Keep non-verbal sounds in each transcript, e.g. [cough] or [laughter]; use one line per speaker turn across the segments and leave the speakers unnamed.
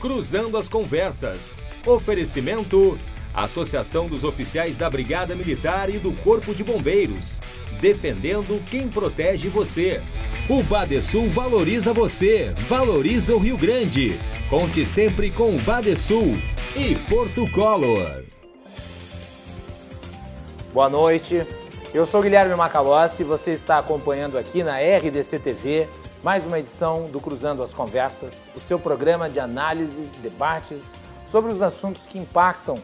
Cruzando as Conversas. Oferecimento: Associação dos Oficiais da Brigada Militar e do Corpo de Bombeiros. Defendendo quem protege você. O Badesul valoriza você, valoriza o Rio Grande. Conte sempre com o Badesul e Porto Color.
Boa noite. Eu sou Guilherme Macalossi e você está acompanhando aqui na RDC TV mais uma edição do Cruzando as Conversas, o seu programa de análises, debates sobre os assuntos que impactam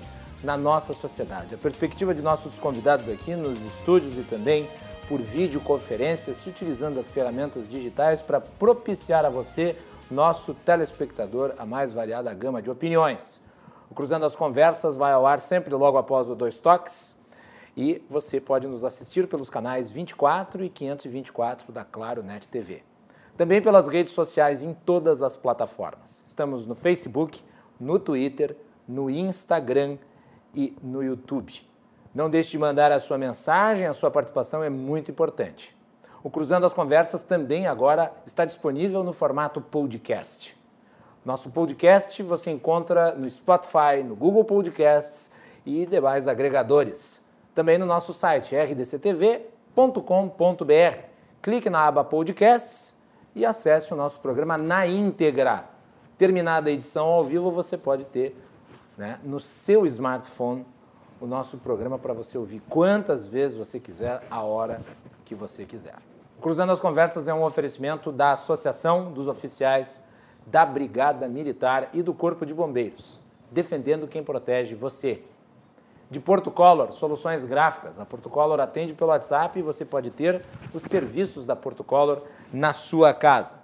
na nossa sociedade. A perspectiva de nossos convidados aqui nos estúdios e também por videoconferência, se utilizando as ferramentas digitais para propiciar a você, nosso telespectador, a mais variada gama de opiniões. O Cruzando as Conversas vai ao ar sempre logo após o Dois Toques e você pode nos assistir pelos canais 24 e 524 da Claro Net TV. Também pelas redes sociais em todas as plataformas. Estamos no Facebook, no Twitter, no Instagram e no YouTube. Não deixe de mandar a sua mensagem, a sua participação é muito importante. O Cruzando as Conversas também agora está disponível no formato podcast. Nosso podcast você encontra no Spotify, no Google Podcasts e demais agregadores. Também no nosso site rdctv.com.br. Clique na aba Podcasts e acesse o nosso programa na íntegra. Terminada a edição ao vivo, você pode ter né, no seu smartphone o nosso programa para você ouvir quantas vezes você quiser, a hora que você quiser. Cruzando as Conversas é um oferecimento da Associação dos Oficiais da Brigada Militar e do Corpo de Bombeiros, defendendo quem protege você. De Porto Color, soluções gráficas. A Porto Color atende pelo WhatsApp e você pode ter os serviços da Porto Color na sua casa.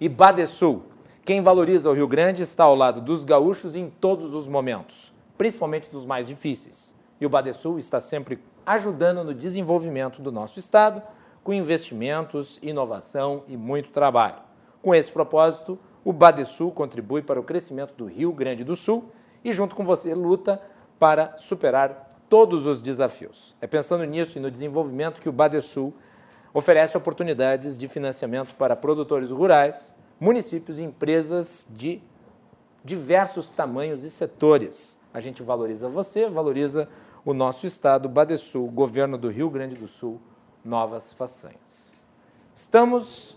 E Badesul, quem valoriza o Rio Grande está ao lado dos gaúchos em todos os momentos, principalmente dos mais difíceis. E o Badesul está sempre ajudando no desenvolvimento do nosso estado, com investimentos, inovação e muito trabalho. Com esse propósito, o Badesul contribui para o crescimento do Rio Grande do Sul e, junto com você, luta para superar todos os desafios. É pensando nisso e no desenvolvimento que o Badesul oferece oportunidades de financiamento para produtores rurais, municípios e empresas de diversos tamanhos e setores. A gente valoriza você, valoriza o nosso estado, Badesul, governo do Rio Grande do Sul, novas façanhas. Estamos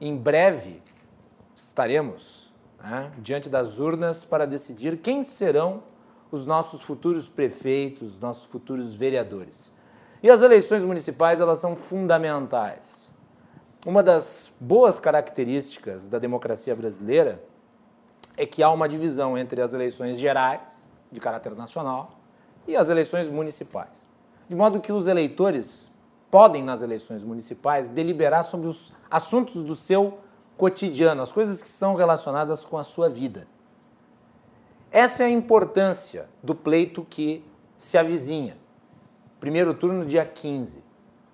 em breve, estaremos né, diante das urnas para decidir quem serão os nossos futuros prefeitos, nossos futuros vereadores. E as eleições municipais, elas são fundamentais. Uma das boas características da democracia brasileira é que há uma divisão entre as eleições gerais, de caráter nacional, e as eleições municipais. De modo que os eleitores podem, nas eleições municipais, deliberar sobre os assuntos do seu cotidiano, as coisas que são relacionadas com a sua vida. Essa é a importância do pleito que se avizinha. Primeiro turno, dia 15.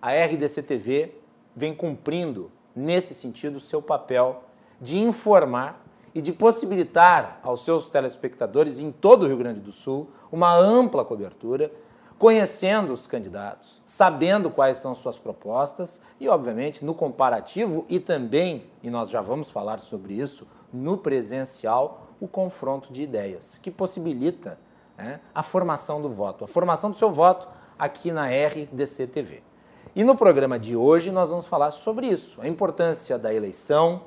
A RDC-TV vem cumprindo, nesse sentido, seu papel de informar e de possibilitar aos seus telespectadores em todo o Rio Grande do Sul uma ampla cobertura, conhecendo os candidatos, sabendo quais são suas propostas e, obviamente, no comparativo e também, e nós já vamos falar sobre isso, no presencial, o confronto de ideias, que possibilita né, a formação do voto, a formação do seu voto aqui na RDC TV. E no programa de hoje nós vamos falar sobre isso, a importância da eleição,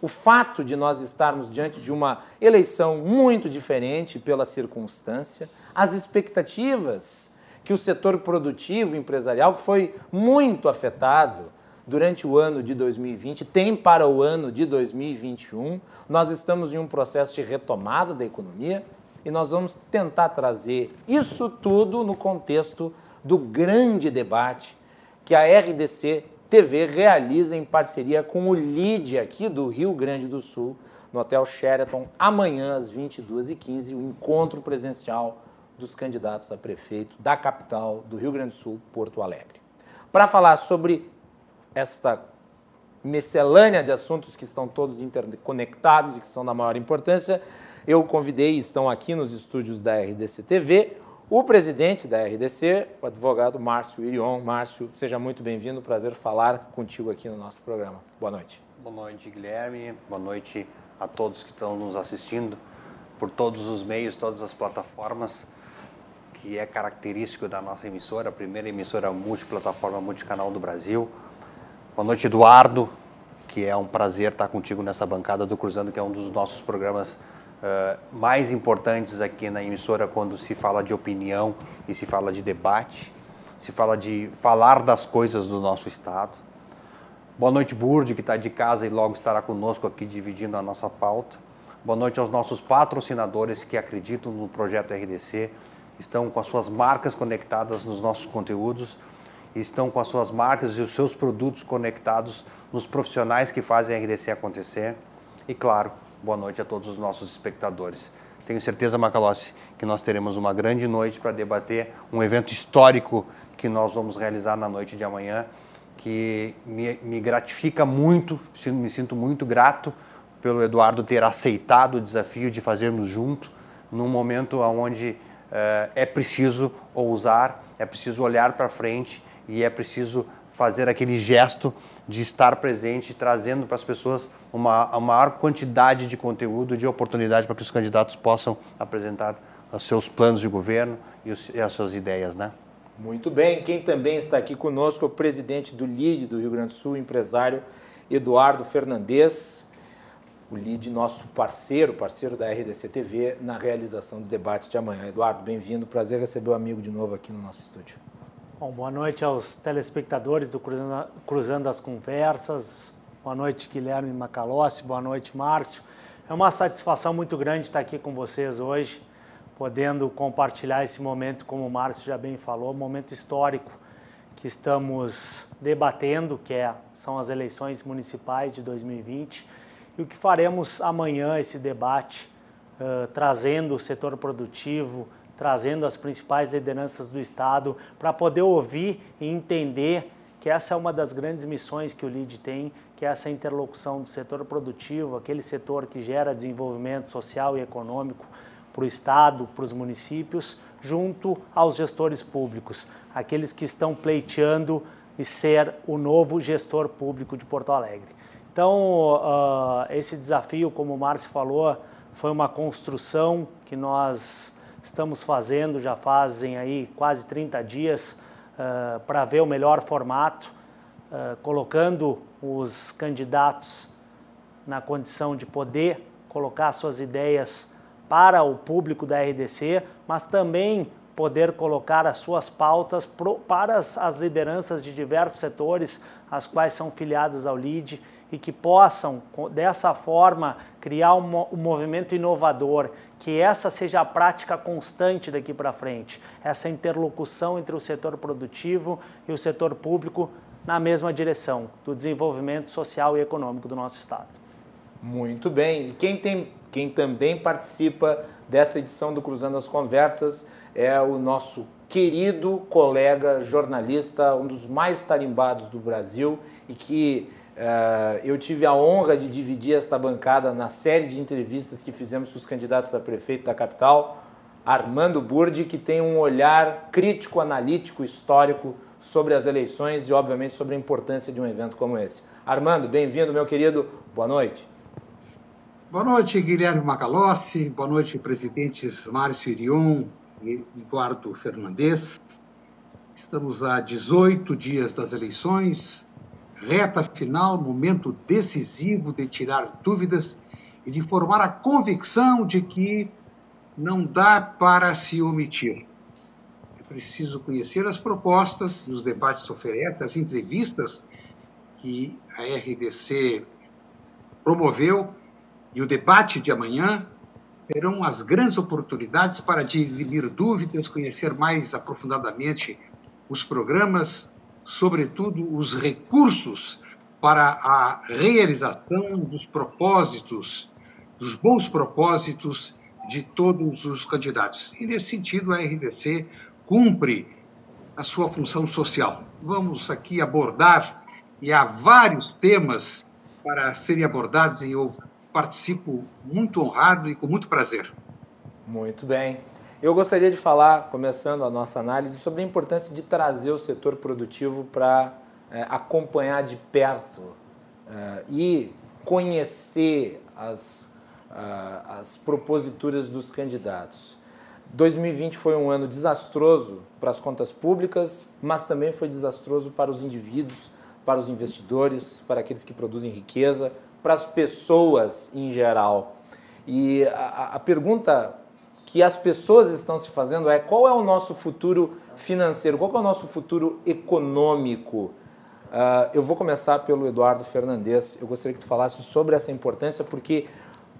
o fato de nós estarmos diante de uma eleição muito diferente pela circunstância, as expectativas que o setor produtivo empresarial, foi muito afetado durante o ano de 2020, tem para o ano de 2021. Nós estamos em um processo de retomada da economia e nós vamos tentar trazer isso tudo no contexto do grande debate que a RDC TV realiza em parceria com o LID aqui do Rio Grande do Sul, no Hotel Sheraton, amanhã às 22h15, o encontro presencial dos candidatos a prefeito da capital do Rio Grande do Sul, Porto Alegre. Para falar sobre esta miscelânea de assuntos que estão todos interconectados e que são da maior importância, eu convidei, estão aqui nos estúdios da RDC TV, o presidente da RDC, o advogado Márcio Irion. Márcio, seja muito bem-vindo, prazer falar contigo aqui no nosso programa. Boa noite.
Boa noite, Guilherme. Boa noite a todos que estão nos assistindo por todos os meios, todas as plataformas, que é característico da nossa emissora, a primeira emissora multiplataforma, multicanal do Brasil. Boa noite, Eduardo, que é um prazer estar contigo nessa bancada do Cruzando, que é um dos nossos programas uh, mais importantes aqui na emissora quando se fala de opinião e se fala de debate, se fala de falar das coisas do nosso Estado. Boa noite, Burd, que está de casa e logo estará conosco aqui dividindo a nossa pauta. Boa noite aos nossos patrocinadores que acreditam no projeto RDC, estão com as suas marcas conectadas nos nossos conteúdos, estão com as suas marcas e os seus produtos conectados nos profissionais que fazem a RDC acontecer. E claro, boa noite a todos os nossos espectadores. Tenho certeza, Macalossi, que nós teremos uma grande noite para debater um evento histórico que nós vamos realizar na noite de amanhã que me, me gratifica muito, me sinto muito grato pelo Eduardo ter aceitado o desafio de fazermos junto, num momento onde uh, é preciso ousar, é preciso olhar para frente e é preciso fazer aquele gesto de estar presente, trazendo para as pessoas uma, maior quantidade de conteúdo, de oportunidade para que os candidatos possam apresentar os seus planos de governo e, os, e as suas ideias, né?
Muito bem. Quem também está aqui conosco é o presidente do LID do Rio Grande do Sul, empresário Eduardo Fernandes. O LID, nosso parceiro, parceiro da RDC TV, na realização do debate de amanhã. Eduardo, bem-vindo. Prazer receber o amigo de novo aqui no nosso estúdio.
Bom, boa noite aos telespectadores do Cruzando as Conversas. Boa noite, Guilherme Macalossi. Boa noite, Márcio. É uma satisfação muito grande estar aqui com vocês hoje podendo compartilhar esse momento, como o Márcio já bem falou, momento histórico que estamos debatendo, que é, são as eleições municipais de 2020, e o que faremos amanhã, esse debate, uh, trazendo o setor produtivo, trazendo as principais lideranças do Estado, para poder ouvir e entender que essa é uma das grandes missões que o LID tem, que é essa interlocução do setor produtivo, aquele setor que gera desenvolvimento social e econômico, para o Estado, para os municípios, junto aos gestores públicos, aqueles que estão pleiteando e ser o novo gestor público de Porto Alegre. Então, uh, esse desafio, como o Márcio falou, foi uma construção que nós estamos fazendo já fazem aí quase 30 dias uh, para ver o melhor formato, uh, colocando os candidatos na condição de poder colocar suas ideias para o público da RDC, mas também poder colocar as suas pautas pro, para as, as, lideranças de diversos setores, as quais são filiadas ao LID e que possam, dessa forma, criar um, movimento inovador, que essa seja a prática constante daqui para frente, essa interlocução entre o setor produtivo e o setor público na mesma direção do desenvolvimento social e econômico do nosso Estado.
Muito bem. E quem, tem, quem também participa dessa edição do Cruzando as Conversas é o nosso querido colega jornalista, um dos mais tarimbados do Brasil e que eu tive a honra de dividir esta bancada na série de entrevistas que fizemos com os candidatos a prefeito da capital, Armando Burdi, que tem um olhar crítico, analítico, histórico sobre as eleições e, obviamente, sobre a importância de um evento como esse. Armando, bem-vindo, meu querido. Boa noite.
Boa noite, Guilherme Macalossi. Boa noite, presidentes Márcio Irion e Eduardo Fernandes. Estamos a 18 dias das eleições, reta final, momento decisivo de tirar dúvidas e de formar a convicção de que não dá para se omitir. É preciso conhecer as propostas e os debates oferecem, as entrevistas que a RDC promoveu e o debate de amanhã serão as grandes oportunidades para dirimir dúvidas, conhecer mais aprofundadamente os programas, sobretudo os recursos para a realização dos propósitos, dos bons propósitos de todos os candidatos. E, nesse sentido, a RDC cumpre a sua função social. Vamos aqui abordar, e há vários temas para serem abordados e participo muito honrado e com muito prazer.
Muito bem. Eu gostaria de falar, começando a nossa análise, sobre a importância de trazer o setor produtivo para é, acompanhar de perto é, e conhecer as, as proposituras dos candidatos. 2020 foi um ano desastroso para as contas públicas, mas também foi desastroso para os indivíduos, para os investidores, para aqueles que produzem riqueza, para as pessoas em geral. E a, a pergunta que as pessoas estão se fazendo é qual é o nosso futuro financeiro, qual é o nosso futuro econômico. Uh, eu vou começar pelo Eduardo Fernandes. Eu gostaria que tu falasse sobre essa importância, porque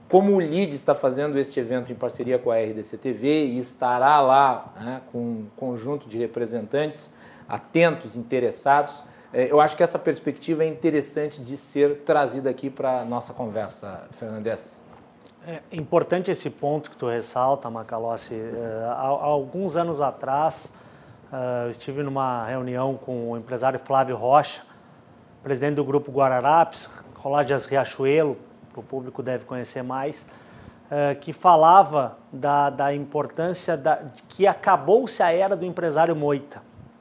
como o LID está fazendo este evento em parceria com a RDC TV e estará lá né, com um conjunto de representantes atentos, interessados, eh, eu acho que essa perspectiva é interessante de ser trazida aqui para a nossa conversa, Fernandes.
É importante esse ponto que tu ressalta, Macalossi. É, há, alguns anos atrás, é, eu estive numa reunião com o empresário Flávio Rocha, presidente do grupo Guararapes, Coladas Riachuelo, o público deve conhecer mais, é, que falava da, da importância da, que acabou-se a era do empresário moita.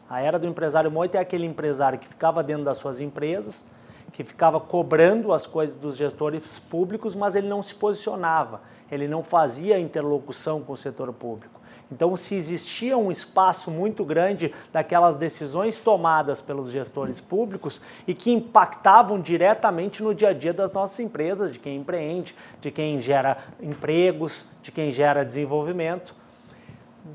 A era do empresário moita é aquele empresário que ficava dentro das suas empresas, que ficava cobrando as coisas dos gestores públicos, mas ele não se posicionava, ele não fazia interlocução com o setor público. Então, se existia um espaço muito grande daquelas decisões tomadas pelos gestores públicos e que impactavam diretamente no dia a dia das nossas empresas, de quem empreende, de quem gera empregos, de quem gera desenvolvimento.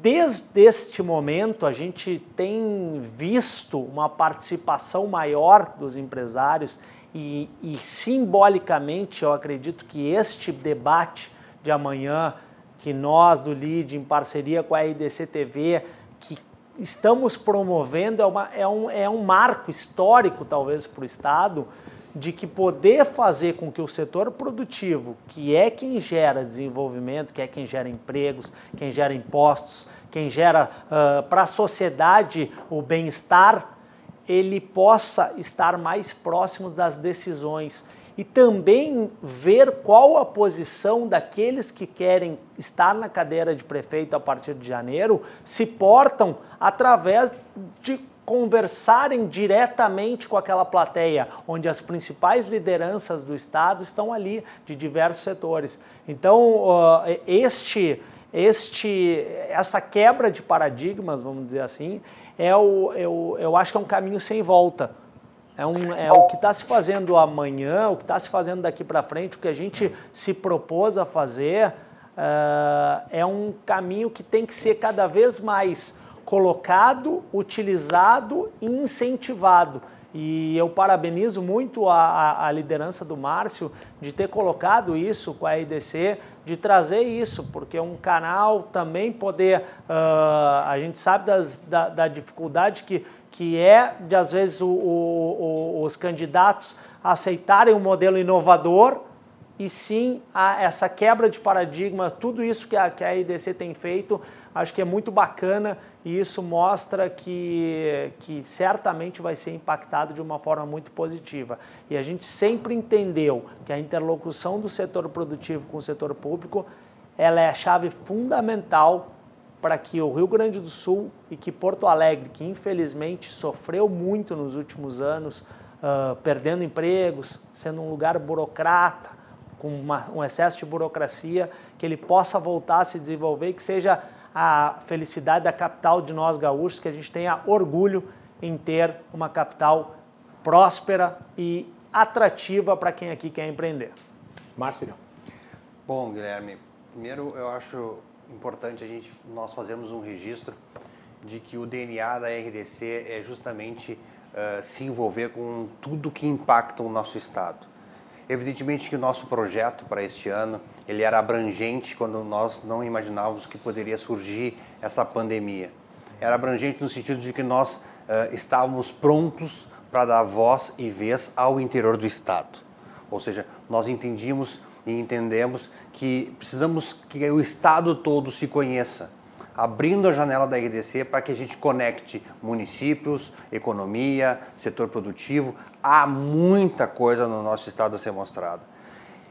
Desde este momento, a gente tem visto uma participação maior dos empresários e, e, simbolicamente eu acredito que este debate de amanhã, que nós do LID, em parceria com a RDC TV, que estamos promovendo, é, uma, é, um, é um marco histórico, talvez, para o Estado, de que poder fazer com que o setor produtivo, que é quem gera desenvolvimento, que é quem gera empregos, quem gera impostos, quem gera uh, para a sociedade o bem-estar, ele possa estar mais próximo das decisões e também ver qual a posição daqueles que querem estar na cadeira de prefeito a partir de janeiro se portam através de conversarem diretamente com aquela plateia, onde as principais lideranças do Estado estão ali, de diversos setores. Então, este, este, essa quebra de paradigmas, vamos dizer assim, é o, eu, eu acho que é um caminho sem volta. É, um, é o que está se fazendo amanhã, o que está se fazendo daqui para frente, o que a gente se propôs a fazer, uh, é um caminho que tem que ser cada vez mais colocado, utilizado e incentivado. E eu parabenizo muito a, a, liderança do Márcio de ter colocado isso com a EDC, de trazer isso, porque é um canal também poder. Uh, a gente sabe das, da, da, dificuldade que, que é de, às vezes, o, o, o, os candidatos aceitarem um modelo inovador e sim a, essa quebra de paradigma, tudo isso que a, que a EDC tem feito, acho que é muito bacana e isso mostra que, que certamente vai ser impactado de uma forma muito positiva. E a gente sempre entendeu que a interlocução do setor produtivo com o setor público ela é a chave fundamental para que o Rio Grande do Sul e que Porto Alegre, que infelizmente sofreu muito nos últimos anos, uh, perdendo empregos, sendo um lugar burocrata, com uma, um excesso de burocracia, que ele possa voltar a se desenvolver e que seja a felicidade da capital de nós gaúchos, que a gente tenha orgulho em ter uma capital próspera e atrativa para quem aqui quer empreender.
Márcio.
Bom, Guilherme, primeiro eu acho importante a gente nós fazermos um registro de que o DNA da RDC é justamente uh, se envolver com tudo que impacta o nosso estado. Evidentemente que o nosso projeto para este ano ele era abrangente quando nós não imaginávamos que poderia surgir essa pandemia. Era abrangente no sentido de que nós uh, estávamos prontos para dar voz e vez ao interior do Estado. Ou seja, nós entendíamos e entendemos que precisamos que o Estado todo se conheça, abrindo a janela da RDC para que a gente conecte municípios, economia, setor produtivo. Há muita coisa no nosso Estado a ser mostrada.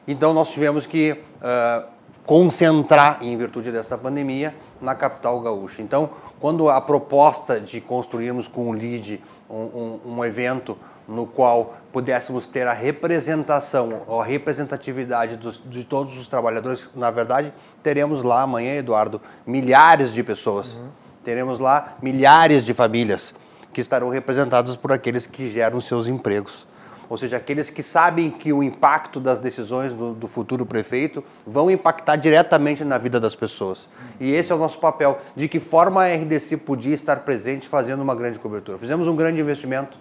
Então nós tivemos que uh, concentrar, em virtude dessa pandemia, na capital gaúcha. Então, quando a proposta de construirmos com o LID um, um, um evento no qual pudéssemos ter a representação, a representatividade dos, de todos os trabalhadores, na verdade, teremos lá amanhã, Eduardo, milhares de pessoas. Uhum. Teremos lá milhares de famílias que estarão representadas por aqueles que geram seus empregos ou seja, aqueles que sabem que o impacto das decisões do, do, futuro prefeito vão impactar diretamente na vida das pessoas. E esse é o nosso papel. De que forma a RDC podia estar presente fazendo uma grande cobertura? Fizemos um grande investimento,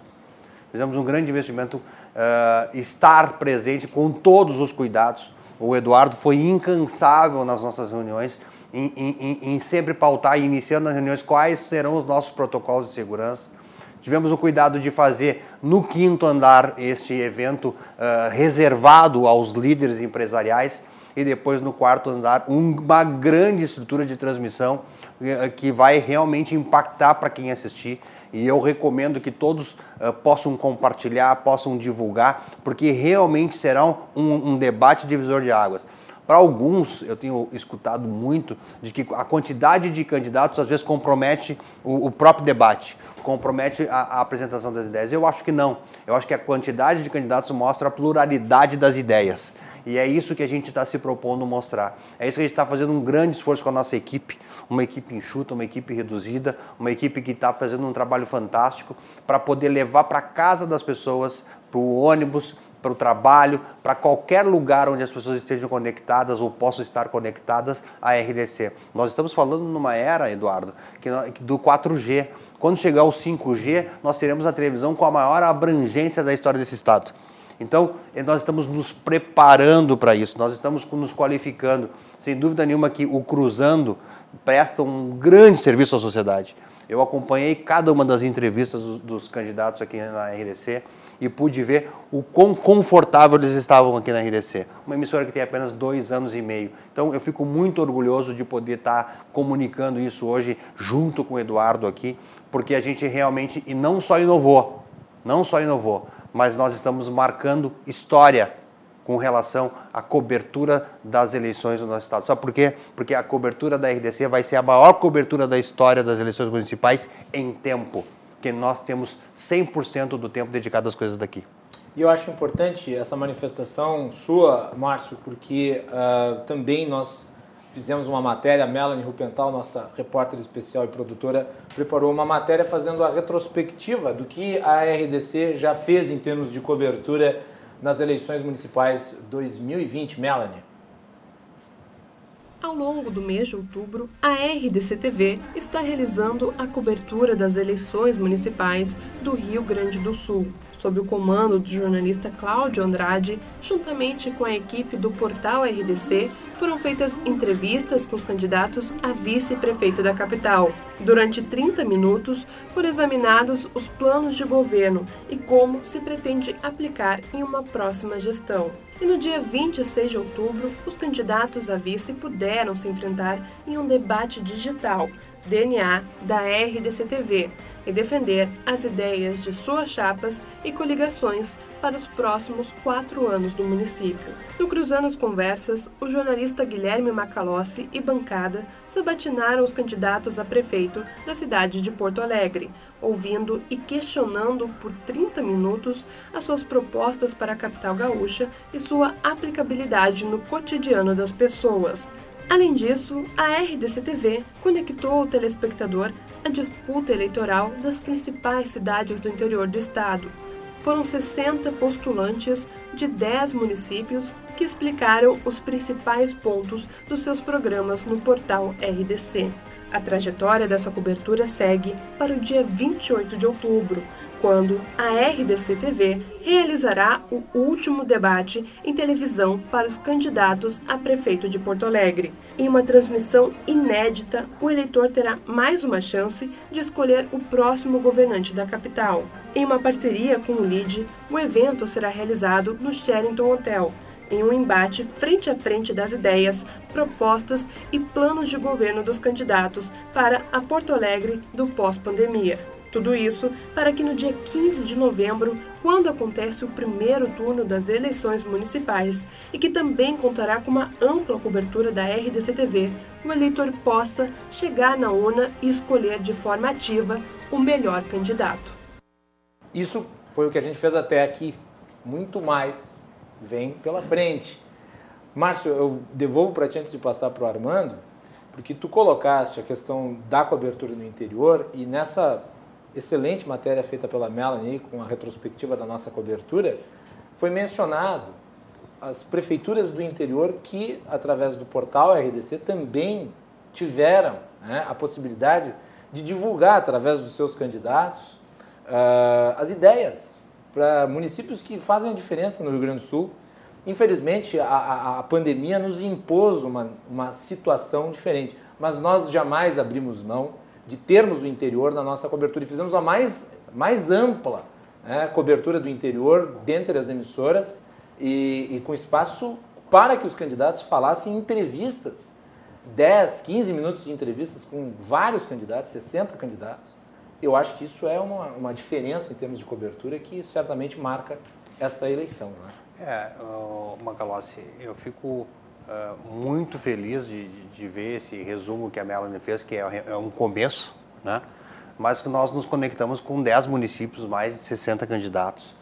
fizemos um grande investimento, uh, estar presente com todos os cuidados. O Eduardo foi incansável nas nossas reuniões, em, em, em sempre pautar e iniciando as reuniões quais serão os nossos protocolos de segurança Tivemos o cuidado de fazer no quinto andar este evento uh, reservado aos líderes empresariais e depois no quarto andar uma grande estrutura de transmissão uh, que vai realmente impactar para quem assistir. E eu recomendo que todos uh, possam compartilhar, possam divulgar, porque realmente será um, um debate divisor de águas. Para alguns, eu tenho escutado muito de que a quantidade de candidatos às vezes compromete o, o próprio debate compromete a, a, apresentação das ideias? Eu acho que não. Eu acho que a quantidade de candidatos mostra a pluralidade das ideias. E é isso que a gente está se propondo mostrar. É isso que a gente está fazendo um grande esforço com a nossa equipe, uma equipe enxuta, uma equipe reduzida, uma equipe que está fazendo um trabalho fantástico para poder levar para casa das pessoas, para o ônibus, para o trabalho, para qualquer lugar onde as pessoas estejam conectadas ou possam estar conectadas à RDC. Nós estamos falando numa era, Eduardo, do 4G. Quando chegar o 5G, nós teremos a televisão com a maior abrangência da história desse estado. Então, nós estamos nos preparando para isso, nós estamos nos qualificando. Sem dúvida nenhuma que o Cruzando presta um grande serviço à sociedade. Eu acompanhei cada uma das entrevistas dos, dos candidatos aqui na RDC e pude ver o quão confortável eles estavam aqui na RDC. Uma emissora que tem apenas dois anos e meio. Então eu fico muito orgulhoso de poder estar comunicando isso hoje junto com o Eduardo aqui, porque a gente realmente, e não só inovou, não só inovou, mas nós estamos marcando história com relação à cobertura das eleições do nosso estado. Sabe por quê? Porque a cobertura da RDC vai ser a maior cobertura da história das eleições municipais em tempo porque nós temos 100% do tempo dedicado às coisas daqui.
E eu acho importante essa manifestação sua, Márcio, porque uh, também nós fizemos uma matéria, a Melanie Rupental, nossa repórter especial e produtora, preparou uma matéria fazendo a retrospectiva do que a RDC já fez em termos de cobertura nas eleições municipais 2020. Melanie.
Ao longo do mês de outubro, a RDC-TV está realizando a cobertura das eleições municipais do Rio Grande do Sul, sob o comando do jornalista Cláudio Andrade, juntamente com a equipe do portal RDC, foram feitas entrevistas com os candidatos a vice-prefeito da capital. Durante 30 minutos, foram examinados os planos de governo e como se pretende aplicar em uma próxima gestão. E no dia 26 de outubro, os candidatos a vice puderam se enfrentar em um debate digital, DNA, da RDC-TV, e defender as ideias de suas chapas e coligações para os próximos quatro anos do município. No Cruzando as Conversas, o jornalista Guilherme Macalossi e bancada sabatinaram os candidatos a prefeito da cidade de Porto Alegre, ouvindo e questionando por 30 minutos as suas propostas para a capital gaúcha e sua aplicabilidade no cotidiano das pessoas. Além disso, a RDC-TV conectou o telespectador à disputa eleitoral das principais cidades do interior do estado. Foram 60 postulantes de 10 municípios que explicaram os principais pontos dos seus programas no portal RDC. A trajetória dessa cobertura segue para o dia 28 de outubro, quando a RDC TV realizará o último debate em televisão para os candidatos a prefeito de Porto Alegre. Em uma transmissão inédita, o eleitor terá mais uma chance de escolher o próximo governante da capital. Em uma parceria com o LID, o evento será realizado no Sheraton Hotel em um embate frente a frente das ideias, propostas e planos de governo dos candidatos para a Porto Alegre do pós-pandemia. Tudo isso para que no dia 15 de novembro, quando acontece o primeiro turno das eleições municipais e que também contará com uma ampla cobertura da RDC-TV, o eleitor possa chegar na urna e escolher de forma ativa o melhor candidato.
Isso foi o que a gente fez até aqui. Muito mais vem pela frente. Márcio, eu devolvo para ti antes de passar para o Armando, porque tu colocaste a questão da cobertura no interior e nessa excelente matéria feita pela Melanie com a retrospectiva da nossa cobertura, foi mencionado as prefeituras do interior que, através do portal RDC, também tiveram né, a possibilidade de divulgar, através dos seus candidatos, uh, as ideias para municípios que fazem a diferença no Rio Grande do Sul. Infelizmente, a, a, a pandemia nos impôs uma, uma situação diferente, mas nós jamais abrimos mão de termos o interior na nossa cobertura e fizemos a mais, mais ampla né, cobertura do interior dentre as emissoras e, e, com espaço para que os candidatos falassem em entrevistas. 10, 15 minutos de entrevistas com vários candidatos, 60 candidatos. Eu acho que isso é uma, uma diferença em termos de cobertura que certamente marca essa eleição. Né?
É, Macalossi, eu fico uh, muito feliz de, de, de, ver esse resumo que a Melanie fez, que é, é, um começo, né? mas que nós nos conectamos com 10 municípios, mais de 60 candidatos.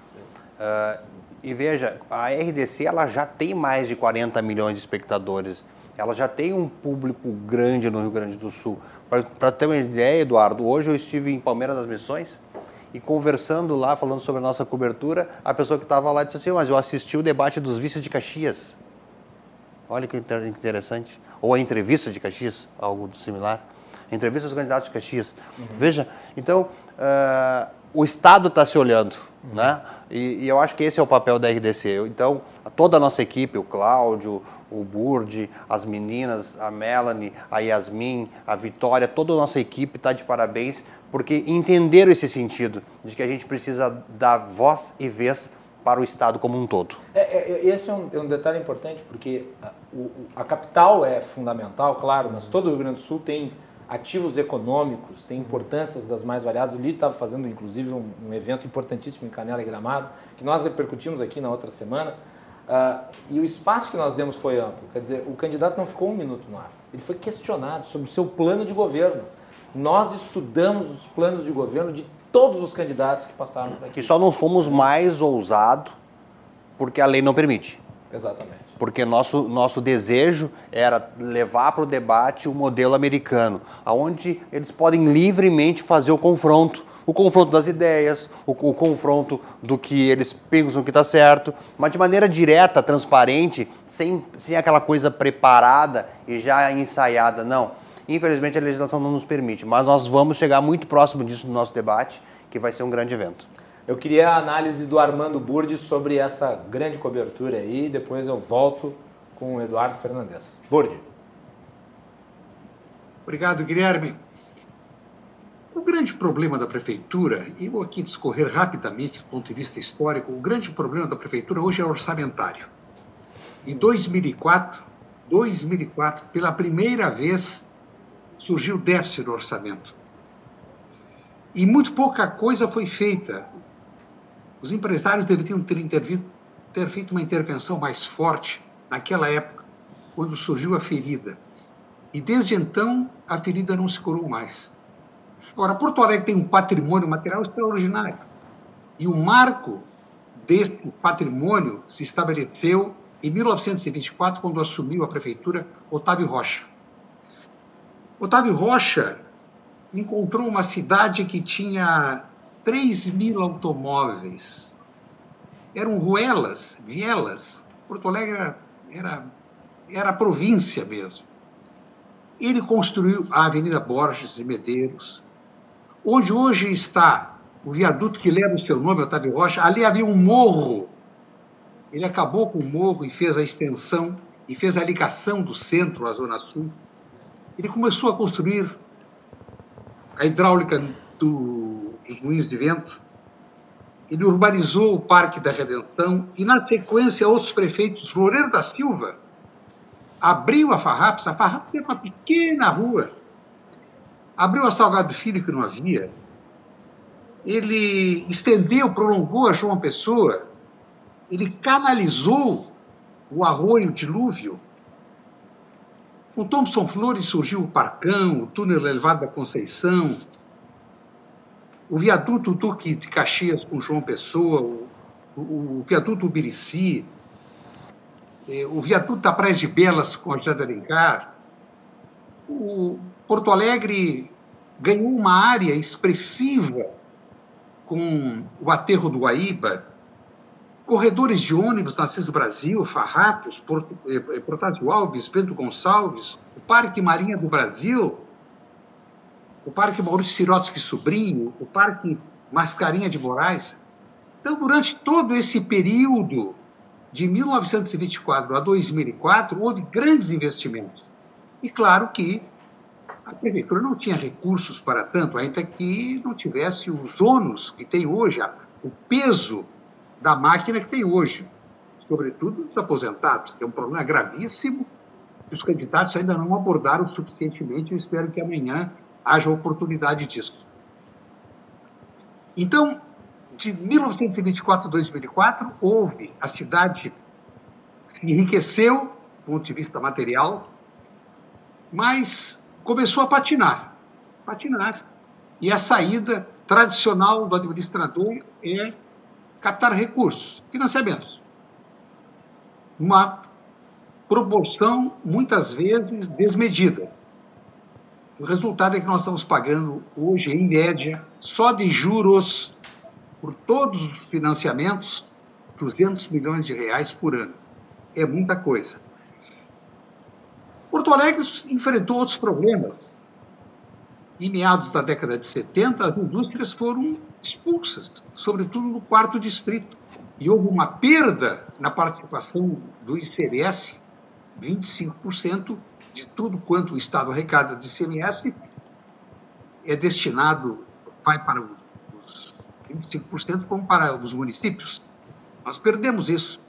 Uh, e veja, a RDC ela já tem mais de 40 milhões de espectadores, ela já tem um público grande no Rio Grande do Sul. Para ter uma ideia, Eduardo, hoje eu estive em Palmeiras das Missões, e conversando lá, falando sobre a nossa cobertura, a pessoa que estava lá disse assim, mas eu assisti o debate dos vices de Caxias. Olha que interessante. Ou a entrevista de Caxias, algo similar. Entrevista dos candidatos de Caxias. Uhum. Veja, então, uh, o Estado está se olhando, uhum. né? E, e, eu acho que esse é o papel da RDC. Então, toda a nossa equipe, o Cláudio, o Burdi, as meninas, a Melanie, a Yasmin, a Vitória, toda a nossa equipe está de parabéns, porque entenderam esse sentido de que a gente precisa dar voz e vez para o Estado como um todo.
É, é, esse é um, é um, detalhe importante, porque o, a, capital é fundamental, claro, mas todo o Rio Grande do Sul tem ativos econômicos, tem importâncias das mais variadas. O Lídio estava fazendo, inclusive, um, um, evento importantíssimo em Canela e Gramado, que nós repercutimos aqui na outra semana. Uh, e o espaço que nós demos foi amplo. Quer dizer, o candidato não ficou um minuto no ar. Ele foi questionado sobre o seu plano de governo. Nós estudamos os planos de governo de todos os candidatos que passaram por aqui.
Que só não fomos mais ousados porque a lei não permite.
Exatamente.
Porque nosso, nosso desejo era levar para o debate o modelo americano, onde eles podem livremente fazer o confronto. O confronto das ideias, o, o confronto do que eles pensam que está certo, mas de maneira direta, transparente, sem, sem aquela coisa preparada e já ensaiada. Não Infelizmente a legislação não nos permite, mas nós vamos chegar muito próximo disso no nosso debate, que vai ser um grande evento.
Eu queria a análise do Armando Burdi sobre essa grande cobertura aí, depois eu volto com o Eduardo Fernandes. Burdi.
Obrigado, Guilherme. O grande problema da prefeitura, e vou aqui discorrer rapidamente do ponto de vista histórico, o grande problema da prefeitura hoje é orçamentário. Em 2004, 2004, pela primeira vez, surgiu déficit no orçamento. E muito pouca coisa foi feita. Os empresários deveriam ter, ter feito uma intervenção mais forte naquela época, quando surgiu a ferida. E desde então, a ferida não se curou mais. Agora, Porto Alegre tem um patrimônio material extraordinário. E o marco desse patrimônio se estabeleceu em 1924, quando assumiu a prefeitura Otávio Rocha. Otávio Rocha encontrou uma cidade que tinha 3 mil automóveis. Eram ruelas, vielas. Porto Alegre era, era, era província mesmo. Ele construiu a Avenida Borges e Medeiros, onde hoje está o viaduto que leva o seu nome, Otávio Rocha. Ali havia um morro. Ele acabou com o morro e fez a extensão e fez a ligação do centro à Zona Sul ele começou a construir a hidráulica do, dos moinhos de vento, ele urbanizou o Parque da Redenção e, na sequência, outros prefeitos, Loureiro da Silva, abriu a Farrapes, a Farrapes era uma pequena rua, abriu a Salgado Filho, que não havia, ele estendeu, prolongou a João Pessoa, ele canalizou o arroio dilúvio. Com Thompson Flores surgiu o Parcão, o túnel elevado da Conceição, o viaduto Duque de Caxias com João Pessoa, o, o, viaduto Ubirici, eh, o viaduto da Praia de Belas com a de Alencar. O Porto Alegre ganhou uma área expressiva com o aterro do Guaíba, corredores de ônibus na CIS Brasil, Farrapos, Porto, eh, Alves, Pedro Gonçalves, o Parque Marinha do Brasil, o Parque Maurício Sirotsky Sobrinho, o Parque Mascarinha de Moraes. Então, durante todo esse período, de 1924 a 2004, houve grandes investimentos. E claro que a prefeitura não tinha recursos para tanto, ainda que não tivesse os ônus que tem hoje, o peso da máquina que tem hoje, sobretudo os aposentados, que é um problema gravíssimo que os candidatos ainda não abordaram suficientemente. Eu espero que amanhã haja oportunidade disso. Então, de 1924 a 2004, houve, a cidade se enriqueceu do ponto de vista material, mas começou a patinar. Patinar. E a saída tradicional do administrador é captar recursos, financiamentos. Uma proporção, muitas vezes, desmedida. O resultado é que nós estamos pagando hoje, em média, só de juros por todos os financiamentos, 200 milhões de reais por ano. É muita coisa. Porto Alegre enfrentou outros problemas. Em meados da década de 70, as indústrias foram expulsas, sobretudo no quarto distrito. E houve uma perda na participação do ICMS, 25% de tudo quanto o Estado arrecada de ICMS é destinado, vai para os 25% vão para os municípios. Nós perdemos isso,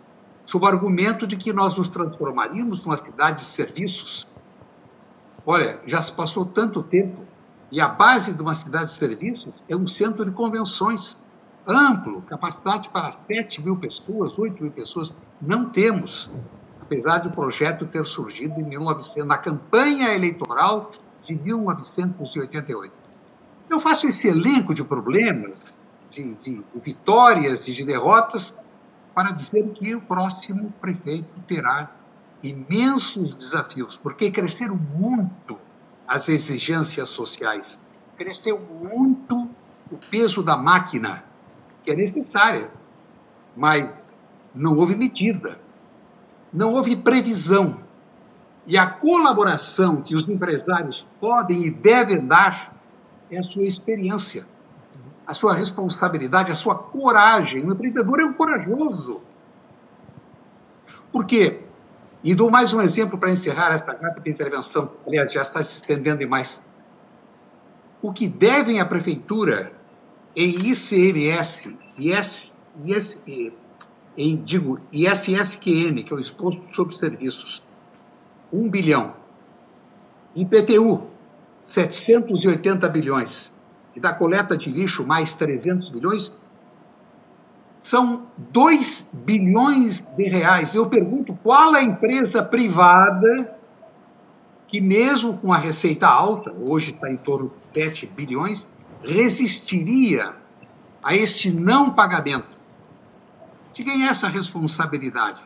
sob o argumento de que nós nos transformaríamos numa cidade de serviços. Olha, já se passou tanto tempo e a base de uma cidade de serviços é um centro de convenções amplo, capacidade para 7 mil pessoas, 8 mil pessoas. Não temos apesar de o projeto ter surgido em 1900, na campanha eleitoral de 1988. Eu faço esse elenco de problemas, de, de vitórias e de derrotas, para dizer que o próximo prefeito terá imensos desafios, porque cresceram muito as exigências sociais, cresceu muito o peso da máquina, que é necessária, mas não houve medida não houve previsão. E a colaboração que os empresários podem e devem dar é a sua experiência, a sua responsabilidade, a sua coragem. O empreendedor é um corajoso. Por quê? E dou mais um exemplo para encerrar esta rápida intervenção. Aliás, já está se estendendo demais. O que devem a prefeitura em ICMS, IS, IS, em, digo, ISSQN, que é o Exposto sobre Serviços, 1 bilhão. IPTU, 780 bilhões. E da coleta de lixo, mais 300 bilhões. São 2 bilhões de reais. Eu pergunto, qual a empresa privada que, mesmo com a receita alta, hoje está em torno de 7 bilhões, resistiria a este não pagamento? De quem é essa responsabilidade?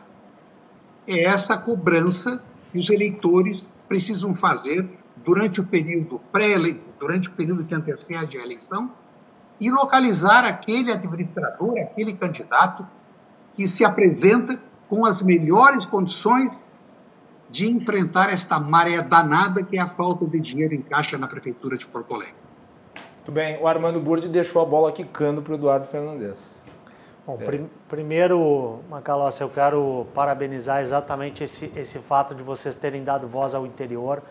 É essa cobrança que os eleitores precisam fazer durante o período pré durante o período que antecede a eleição e localizar aquele administrador, aquele candidato que se apresenta com as melhores condições de enfrentar esta maré danada que é a falta de dinheiro em caixa na prefeitura de Porto Alegre.
Muito bem, o Armando Burdi deixou a bola quicando para o Eduardo Fernandes.
Bom, é. prim primeiro, Macalossi, eu quero parabenizar exatamente esse, esse fato de vocês terem dado voz ao interior.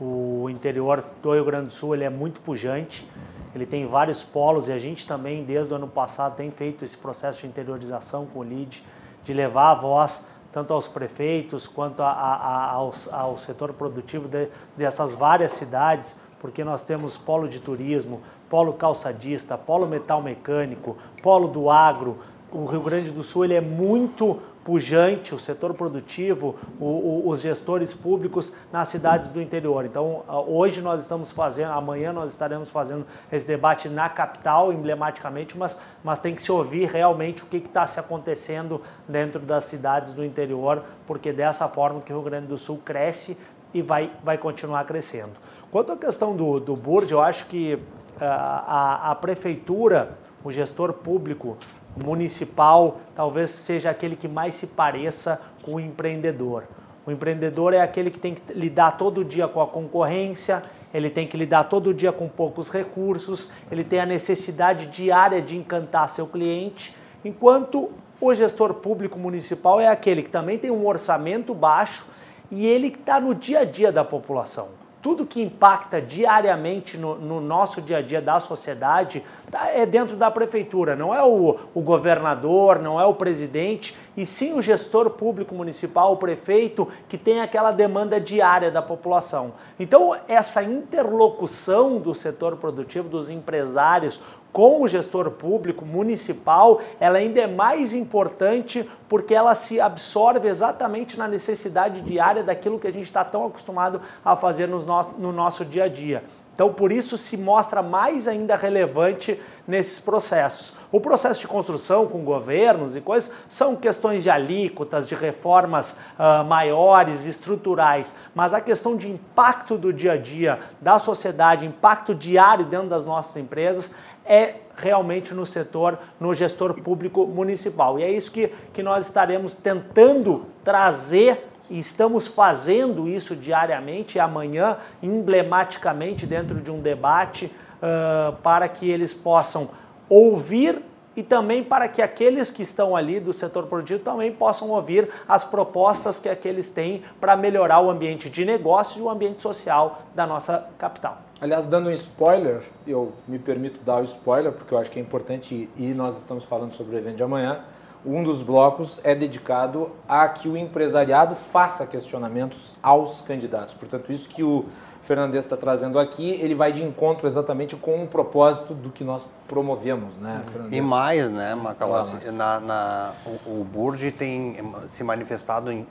O interior do Rio Grande do Sul ele é muito pujante, ele tem vários polos e a gente também, desde o ano passado, tem feito esse processo de interiorização com o LID, de levar a voz tanto aos prefeitos quanto a, a, a, ao, ao, setor produtivo de, dessas várias cidades, porque nós temos polo de turismo, polo calçadista, polo metal mecânico, polo do agro. O Rio Grande do Sul ele é muito pujante, o setor produtivo, o, o, os gestores públicos nas cidades do interior. Então, hoje nós estamos fazendo, amanhã nós estaremos fazendo esse debate na capital, emblematicamente, mas, mas tem que se ouvir realmente o que está se acontecendo dentro das cidades do interior, porque dessa forma que o Rio Grande do Sul cresce e vai, vai continuar crescendo. Quanto à questão do, do eu acho que uh, a, a prefeitura, o gestor público, municipal talvez seja aquele que mais se pareça com o empreendedor. O empreendedor é aquele que tem que lidar todo dia com a concorrência, ele tem que lidar todo dia com poucos recursos, ele tem a necessidade diária de encantar seu cliente, enquanto o gestor público municipal é aquele que também tem um orçamento baixo e ele está no dia a dia da população tudo que impacta diariamente no, no, nosso dia a dia da sociedade tá, é dentro da prefeitura, não é o, o, governador, não é o presidente, e sim o gestor público municipal, o prefeito, que tem aquela demanda diária da população. Então, essa interlocução do setor produtivo, dos empresários, com o gestor público municipal, ela ainda é mais importante porque ela se absorve exatamente na necessidade diária daquilo que a gente está tão acostumado a fazer no nosso, no nosso dia a dia. Então, por isso se mostra mais ainda relevante nesses processos. O processo de construção com governos e coisas são questões de alíquotas, de reformas uh, maiores, estruturais, mas a questão de impacto do dia a dia da sociedade, impacto diário dentro das nossas empresas, é realmente no setor, no gestor público municipal. E é isso que, que nós estaremos tentando trazer estamos fazendo isso diariamente e amanhã, emblematicamente, dentro de um debate, uh, para que eles possam ouvir e também para que aqueles que estão ali do setor produtivo também possam ouvir as propostas que aqueles têm para melhorar o ambiente de negócio e o ambiente social da nossa capital.
Aliás, dando um spoiler, eu me permito dar o spoiler porque eu acho que é importante e nós estamos falando sobre o evento de amanhã. Um dos blocos é dedicado a que o empresariado faça questionamentos aos candidatos. Portanto, isso que o Fernandes está trazendo aqui, ele vai de encontro exatamente com o propósito do que nós promovemos, né,
Fernandes? E mais, né, Macalossi, na, na, o, o Burdi tem se manifestado em,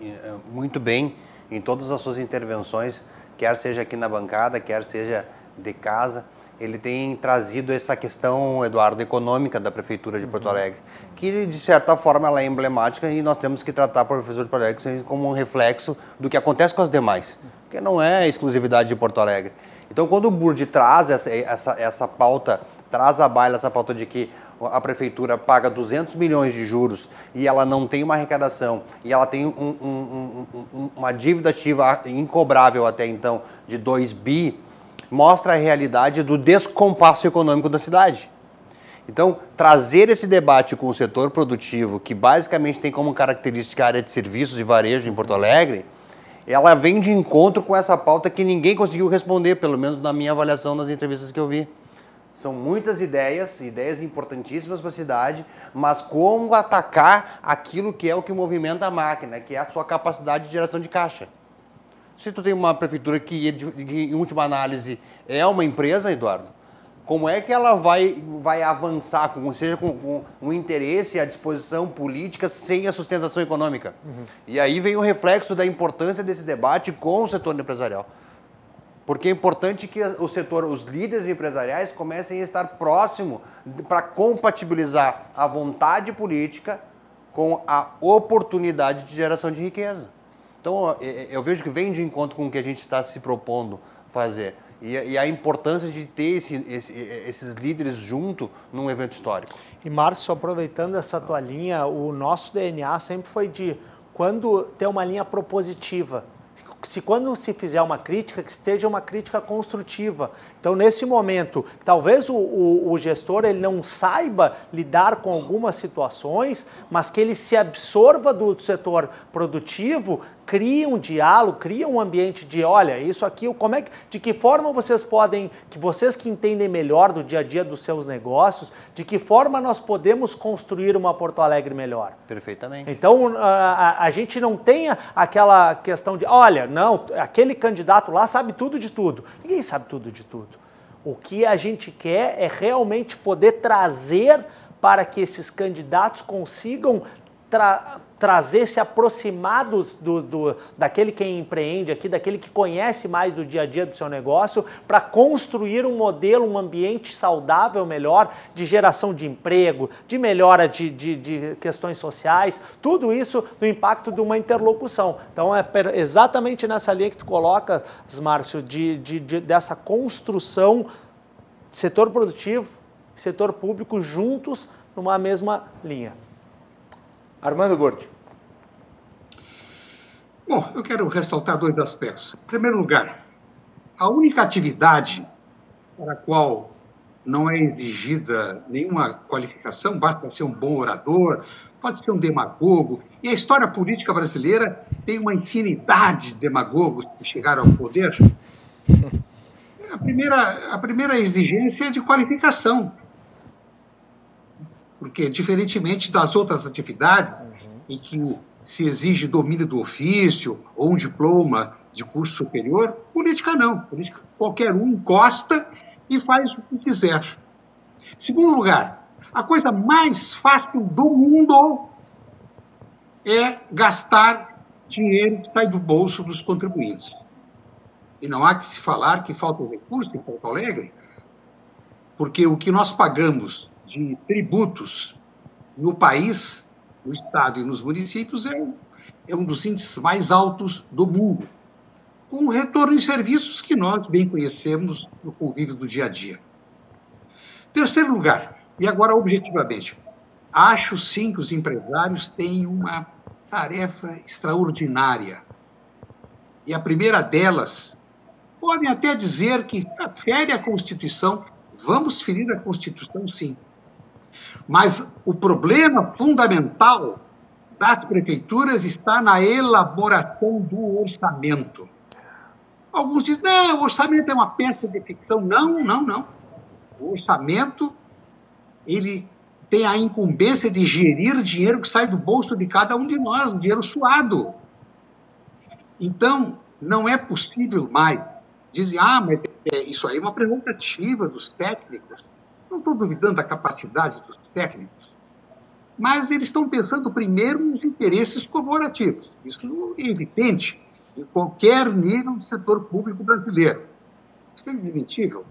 muito bem em todas as suas intervenções, quer seja aqui na bancada, quer seja de casa, ele tem trazido essa questão, Eduardo, econômica da Prefeitura de Porto uhum. Alegre, que de certa forma ela é emblemática e nós temos que tratar a Prefeitura de Porto Alegre como um reflexo do que acontece com as demais, porque não é exclusividade de Porto Alegre. Então, quando o Burdi traz essa, essa, essa pauta, traz à baila essa pauta de que a prefeitura paga 200 milhões de juros e ela não tem uma arrecadação e ela tem um, um, um, uma dívida ativa incobrável até então de 2 bi, mostra a realidade do descompasso econômico da cidade. Então, trazer esse debate com o setor produtivo, que basicamente tem como característica a área de serviços e varejo em Porto Alegre, ela vem de encontro com essa pauta que ninguém conseguiu responder, pelo menos na minha avaliação nas entrevistas que eu vi. São muitas ideias, ideias importantíssimas para a cidade, mas como atacar aquilo que é o que movimenta a máquina, que é a sua capacidade de geração de caixa. Se tu tem uma prefeitura que, em última análise, é uma empresa, Eduardo, como é que ela vai, vai avançar, com, seja com, com um interesse e a disposição política sem a sustentação econômica? Uhum. E aí vem o reflexo da importância desse debate com o setor empresarial. Porque é importante que o setor, os líderes empresariais comecem a estar próximo para compatibilizar a vontade política com a oportunidade de geração de riqueza. Então, é, é, eu vejo que vem de encontro com o que a gente está se propondo fazer. E, a importância de ter esse, esse, esses líderes junto num evento histórico.
E, Márcio, aproveitando essa tua linha, o nosso DNA sempre foi de quando ter uma linha propositiva se quando se fizer uma crítica, que esteja uma crítica construtiva. Então, nesse momento, talvez o, o, o, gestor ele não saiba lidar com algumas situações, mas que ele se absorva do setor produtivo cria um diálogo, cria um ambiente de, olha, isso aqui, como é que, de que forma vocês podem, que vocês que entendem melhor do dia a dia dos seus negócios, de que forma nós podemos construir uma Porto Alegre melhor.
Perfeitamente.
Então, a, a, a gente não tem aquela questão de, olha, Não, aquele candidato lá sabe tudo de tudo. Ninguém sabe tudo de tudo. O que a gente quer é realmente poder trazer para que esses candidatos consigam tra trazer, se aproximar do, do, daquele que empreende aqui, daquele que conhece mais do dia a dia do seu negócio, para construir um modelo, um ambiente saudável melhor de geração de emprego, de melhora de, de, de questões sociais, tudo isso no impacto de uma interlocução. Então é exatamente nessa linha que tu colocas, Márcio, de, de, de, dessa construção setor produtivo, setor público juntos numa mesma linha.
Armando Borti.
Bom, eu quero ressaltar dois aspectos. Em primeiro lugar, a única atividade para a qual não é exigida nenhuma qualificação, basta ser um bom orador, pode ser um demagogo. E a história política brasileira tem uma infinidade de demagogos que chegaram ao poder. [laughs] A primeira, a primeira exigência é de qualificação porque diferentemente das outras atividades uhum. em que se exige domínio do ofício ou um diploma de curso superior, política não. Política qualquer um encosta e faz o que quiser. Segundo lugar, a coisa mais fácil do mundo é gastar dinheiro que sai do bolso dos contribuintes. E não há que se falar que falta recurso em Porto Alegre, porque o que nós pagamos de tributos no país, no Estado e nos municípios é, é um dos índices mais altos do mundo, com um retorno em serviços que nós bem conhecemos no convívio do dia a dia. Terceiro lugar, e agora objetivamente, acho sim que os empresários têm uma tarefa extraordinária. E a primeira delas, podem até dizer que fere a Constituição, vamos ferir a Constituição sim. Mas o problema fundamental das prefeituras está na elaboração do orçamento. Alguns dizem, não, o orçamento é uma peça de ficção. Não, não, não. O orçamento, ele tem a incumbência de gerir dinheiro que sai do bolso de cada um de nós, dinheiro suado. Então, não é possível mais. Dizem, ah, mas é, isso aí é uma prerrogativa dos técnicos. Não estou duvidando da capacidade dos técnicos, mas eles estão pensando primeiro nos interesses corporativos. Isso é evidente em qualquer nível do setor público brasileiro. Isso é admitível.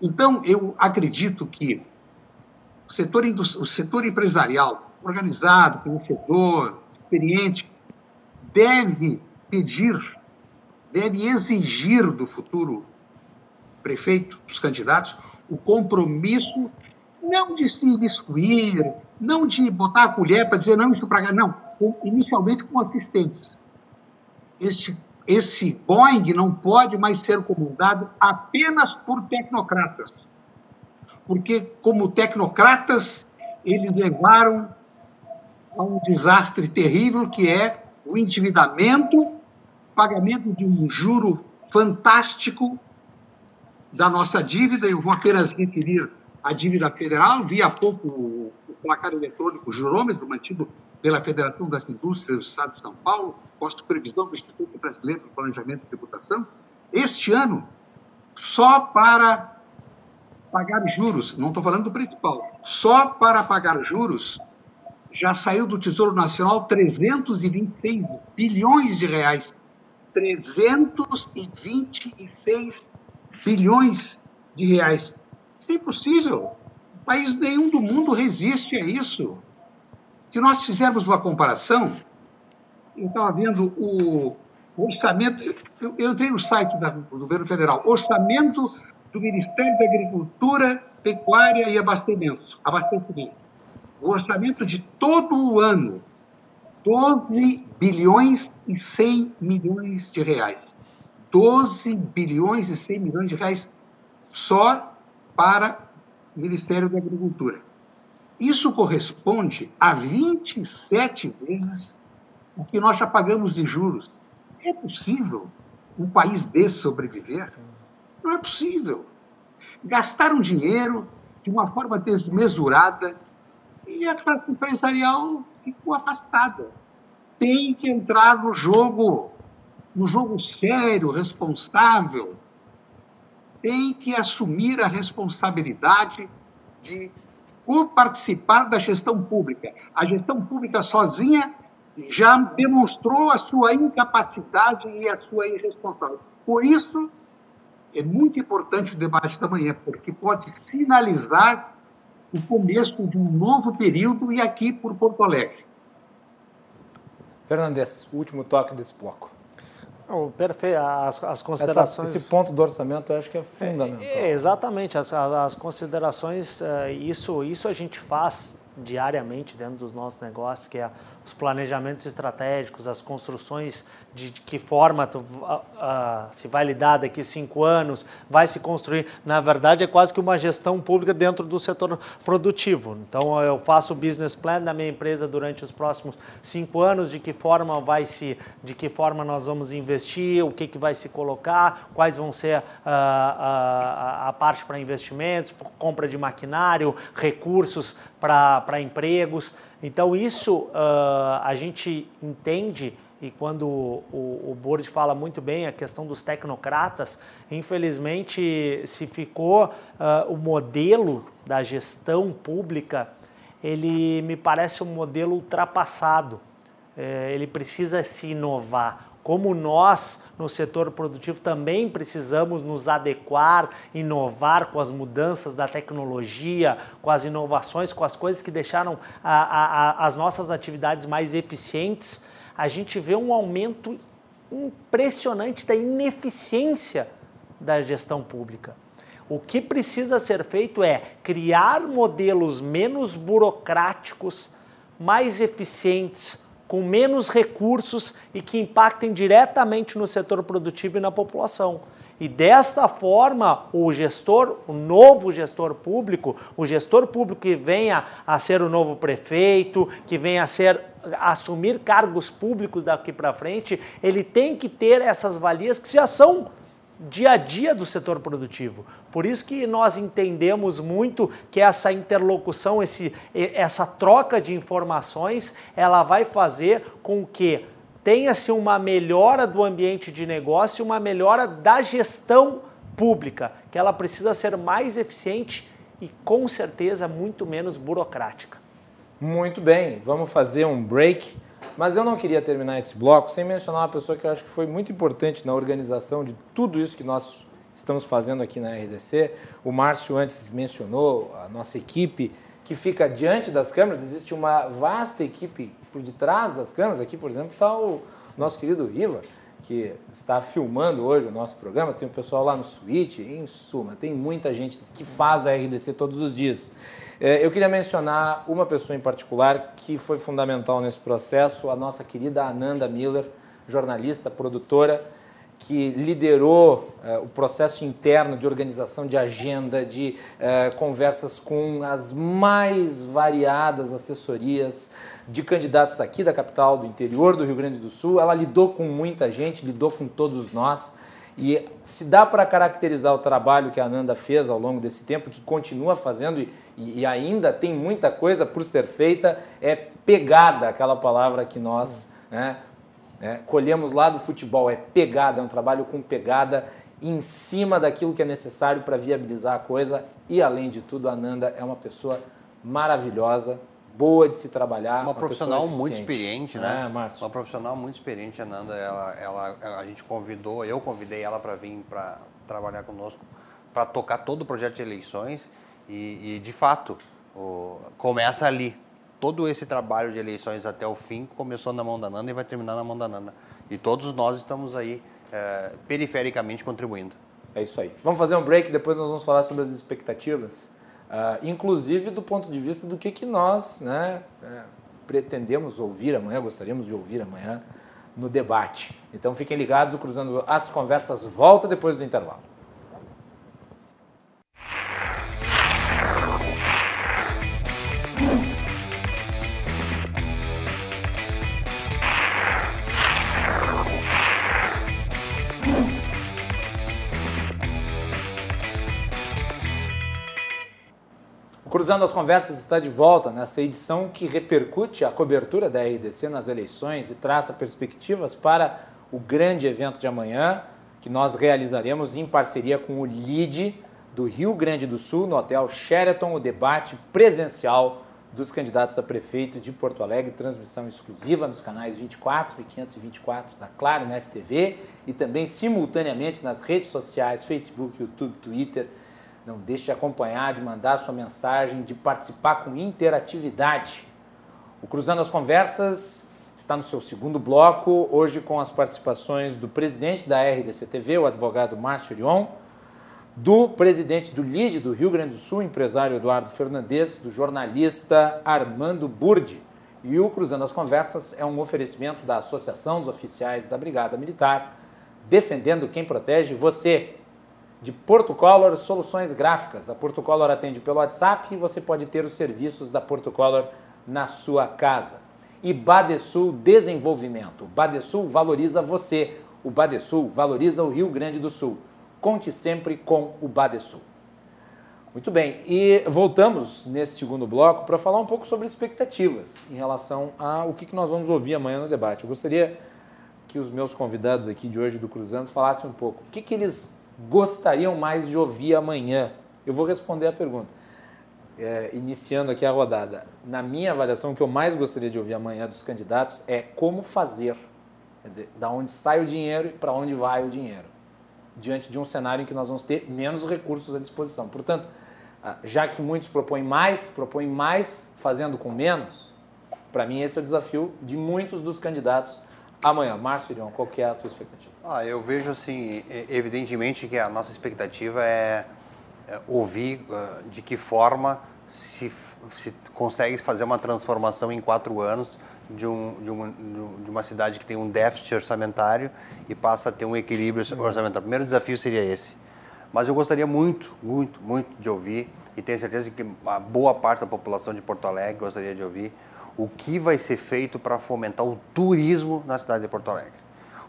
Então, eu acredito que o setor, o setor empresarial, organizado, conhecedor, experiente, deve pedir, deve exigir do futuro prefeito, dos candidatos, o compromisso não de se imiscuir, não de botar a colher para dizer não, isso para cá, não, inicialmente com assistentes. Este, esse Boeing não pode mais ser comandado apenas por tecnocratas, porque como tecnocratas eles levaram a um desastre terrível que é o endividamento, pagamento de um juro fantástico da nossa dívida, eu vou apenas referir a dívida federal, vi há pouco o, placar eletrônico o jurômetro mantido pela Federação das Indústrias do Estado de São Paulo, posto previsão do Instituto Brasileiro de Planejamento e Tributação, este ano, só para pagar juros, não estou falando do principal, só para pagar juros, já saiu do Tesouro Nacional 326 bilhões de reais. 326 bilhões de reais. Isso é impossível. País nenhum do mundo resiste a isso. Se nós fizermos uma comparação, eu estava vendo o orçamento, eu, eu entrei no site do governo federal, orçamento do Ministério da Agricultura, Pecuária e Abastecimento. abastecimento. O orçamento de todo o ano, 12 bilhões e 100 milhões de reais. 12 bilhões e 100 milhões de reais só para o Ministério da Agricultura. Isso corresponde a 27 vezes o que nós já pagamos de juros. É possível um país desse sobreviver? Não é possível. Gastaram dinheiro de uma forma desmesurada e a classe empresarial ficou afastada. Tem que entrar no jogo um jogo sério, responsável, tem que assumir a responsabilidade de participar da gestão pública. A gestão pública sozinha já demonstrou a sua incapacidade e a sua irresponsabilidade. Por isso, é muito importante o debate da manhã, porque pode sinalizar o começo de um novo período e aqui por Porto Alegre.
Fernandes, último toque desse bloco.
Perfeito. As, as considerações.
Essa, esse ponto do orçamento eu acho que é fundamental.
É, exatamente. As, as considerações, eh, isso, isso a gente faz diariamente dentro dos nossos negócios, que é os planejamentos estratégicos, as construções de, que forma tu, se vai lidar daqui cinco anos, vai se construir. Na verdade, é quase que uma gestão pública dentro do setor produtivo. Então, eu faço o business plan da minha empresa durante os próximos cinco anos, de que forma vai se, de que forma nós vamos investir, o que, que vai se colocar, quais vão ser uh, a, a parte para investimentos, compra de maquinário, recursos para empregos. Então, isso uh, a gente entende, e quando o, o Board fala muito bem a questão dos tecnocratas, infelizmente se ficou uh, o modelo da gestão pública, ele me parece um modelo ultrapassado. É, ele precisa se inovar como nós no setor produtivo também precisamos nos adequar, inovar com as mudanças da tecnologia, com as inovações, com as coisas que deixaram a, a, a, as nossas atividades mais eficientes, a gente vê um aumento impressionante da ineficiência da gestão pública. O que precisa ser feito é criar modelos menos burocráticos, mais eficientes, com menos recursos e que impactem diretamente no setor produtivo e na população. E desta forma, o gestor, o novo gestor público, o gestor público que venha a ser o novo prefeito, que venha a ser assumir cargos públicos daqui para frente, ele tem que ter essas valias que já são dia a dia do setor produtivo. Por isso que nós entendemos muito que essa interlocução, esse, essa troca de informações, ela vai fazer com que tenha-se uma melhora do ambiente de negócio, uma melhora da gestão pública, que ela precisa ser mais eficiente e com certeza muito menos burocrática.
Muito bem, vamos fazer um break. Mas eu não queria terminar esse bloco sem mencionar uma pessoa que eu acho que foi muito importante na organização de tudo isso que nós estamos fazendo aqui na RDC. O Márcio antes mencionou a nossa equipe que fica diante das câmeras. Existe uma vasta equipe por detrás das câmeras. Aqui, por exemplo, está o nosso querido Iva, que está filmando hoje o nosso programa. Tem o pessoal lá no Switch, em suma, tem muita gente que faz a RDC todos os dias. É, eu queria mencionar uma pessoa em particular que foi fundamental nesse processo, a nossa querida Ananda Miller, jornalista, produtora, que liderou uh, o processo interno de organização de agenda, de uh, conversas com as mais variadas assessorias de candidatos aqui da capital, do interior do Rio Grande do Sul. Ela lidou com muita gente, lidou com todos nós. E se dá para caracterizar o trabalho que a Ananda fez ao longo desse tempo, que continua fazendo e, e ainda tem muita coisa por ser feita, é pegada, aquela palavra que nós né, é, colhemos lá do futebol, é pegada, é um trabalho com pegada em cima daquilo que é necessário para viabilizar a coisa. E além de tudo, a Ananda é uma pessoa maravilhosa, boa de se trabalhar.
Uma, uma profissional muito experiente, né?
É, Márcio.
Uma profissional muito experiente, a Nanda. Ela, ela, a gente convidou, eu convidei ela para vir para trabalhar conosco, para tocar todo o projeto de eleições. E, e de fato, o, começa ali. Todo esse trabalho de eleições até o fim começou na mão da Nanda e vai terminar na mão da Nanda. E todos nós estamos aí é, perifericamente contribuindo.
É isso aí. Vamos fazer um break, depois nós vamos falar sobre as expectativas Uh, inclusive do ponto de vista do que, que nós né, é, pretendemos ouvir amanhã, gostaríamos de ouvir amanhã no debate. Então fiquem ligados, o Cruzando as Conversas volta depois do intervalo. Cruzando as Conversas está de volta nessa edição que repercute a cobertura da RDC nas eleições e traça perspectivas para o grande evento de amanhã, que nós realizaremos em parceria com o LID do Rio Grande do Sul, no Hotel Sheraton, o debate presencial dos candidatos a prefeito de Porto Alegre, transmissão exclusiva nos canais 24 e 524 da Claro Net TV e também simultaneamente nas redes sociais, Facebook, YouTube, Twitter. Não deixe de acompanhar, de mandar sua mensagem, de participar com interatividade. O Cruzando as Conversas está no seu segundo bloco, hoje com as participações do presidente da RDC-TV, o advogado Márcio Orion, do presidente do LIDE do Rio Grande do Sul, empresário Eduardo Fernandes, do jornalista Armando Burdi. E o Cruzando as Conversas é um oferecimento da Associação dos Oficiais da Brigada Militar, defendendo quem protege você. De Porto Color Soluções Gráficas. A Porto Color atende pelo WhatsApp e você pode ter os serviços da Porto Color na sua casa. E Badesul Desenvolvimento. O Badesul valoriza você. O Badesul valoriza o Rio Grande do Sul. Conte sempre com o Badesul. Muito bem, e voltamos nesse segundo bloco para falar um pouco sobre expectativas em relação ao que nós vamos ouvir amanhã no debate. Eu gostaria que os meus convidados aqui de hoje do Cruzando falassem um pouco o que, que eles gostariam mais de ouvir amanhã. Eu vou responder a pergunta, é, iniciando aqui a rodada. Na minha avaliação, o que eu mais gostaria de ouvir amanhã dos candidatos é como fazer, quer dizer, da onde sai o dinheiro e para onde vai o dinheiro diante de um cenário em que nós vamos ter menos recursos à disposição. Portanto, ah, já que muitos propõem mais, propõem mais fazendo com menos, para mim esse é o desafio de muitos dos candidatos amanhã. Márcio Irion, qual é a tua expectativa?
Ah, eu vejo assim, evidentemente que a nossa expectativa é, é ouvir uh, de que forma se, se consegue fazer uma transformação em quatro anos de, um, de, uma, de uma cidade que tem um déficit orçamentário e passa a ter um equilíbrio orçamentário. O primeiro desafio seria esse. Mas eu gostaria muito, muito, muito de ouvir, e tenho certeza que a boa parte da população de Porto Alegre gostaria de ouvir, o que vai ser feito para fomentar o turismo na cidade de Porto Alegre.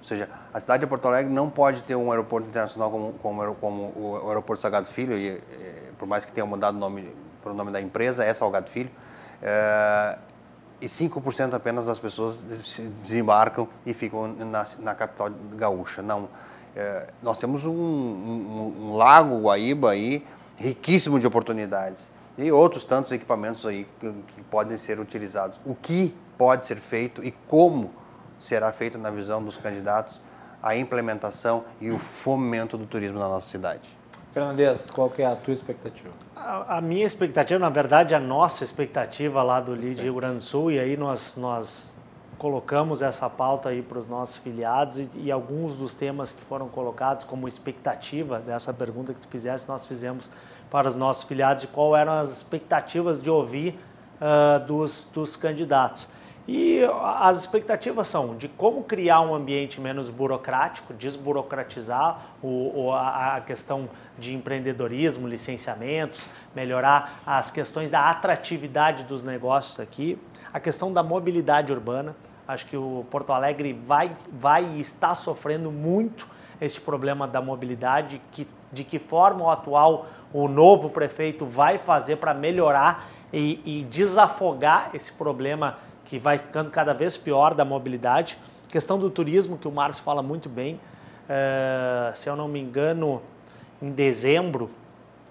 Ou seja, a cidade de Porto Alegre não pode ter um aeroporto internacional como, como, como o aeroporto Salgado Filho, e, e, por mais que tenha mudado o nome o nome da empresa, é Salgado Filho. É, e 5% apenas das pessoas desembarcam e ficam na, na capital gaúcha. Não, é, nós temos um, um, um, lago Guaíba aí riquíssimo de oportunidades e outros tantos equipamentos aí que, que podem ser utilizados. O que pode ser feito e como será feito na visão dos candidatos a implementação e o fomento do turismo na nossa cidade?
Fernandes, qual que é a tua expectativa?
A, a, minha expectativa, na verdade, a nossa expectativa lá do LID Rio Grande do Sul, e aí nós, nós colocamos essa pauta aí para os nossos filiados e, e, alguns dos temas que foram colocados como expectativa dessa pergunta que tu fizesse, nós fizemos para os nossos filiados de qual eram as expectativas de ouvir uh, dos, dos candidatos. E as expectativas são de como criar um ambiente menos burocrático, desburocratizar o, a, questão de empreendedorismo, licenciamentos, melhorar as questões da atratividade dos negócios aqui, a questão da mobilidade urbana. Acho que o Porto Alegre vai, vai e está sofrendo muito este problema da mobilidade, que, de que forma o atual, o novo prefeito vai fazer para melhorar e, e desafogar esse problema que vai ficando cada vez pior da mobilidade. Questão do turismo, que o Márcio fala muito bem. Uh, se eu não me engano, em dezembro,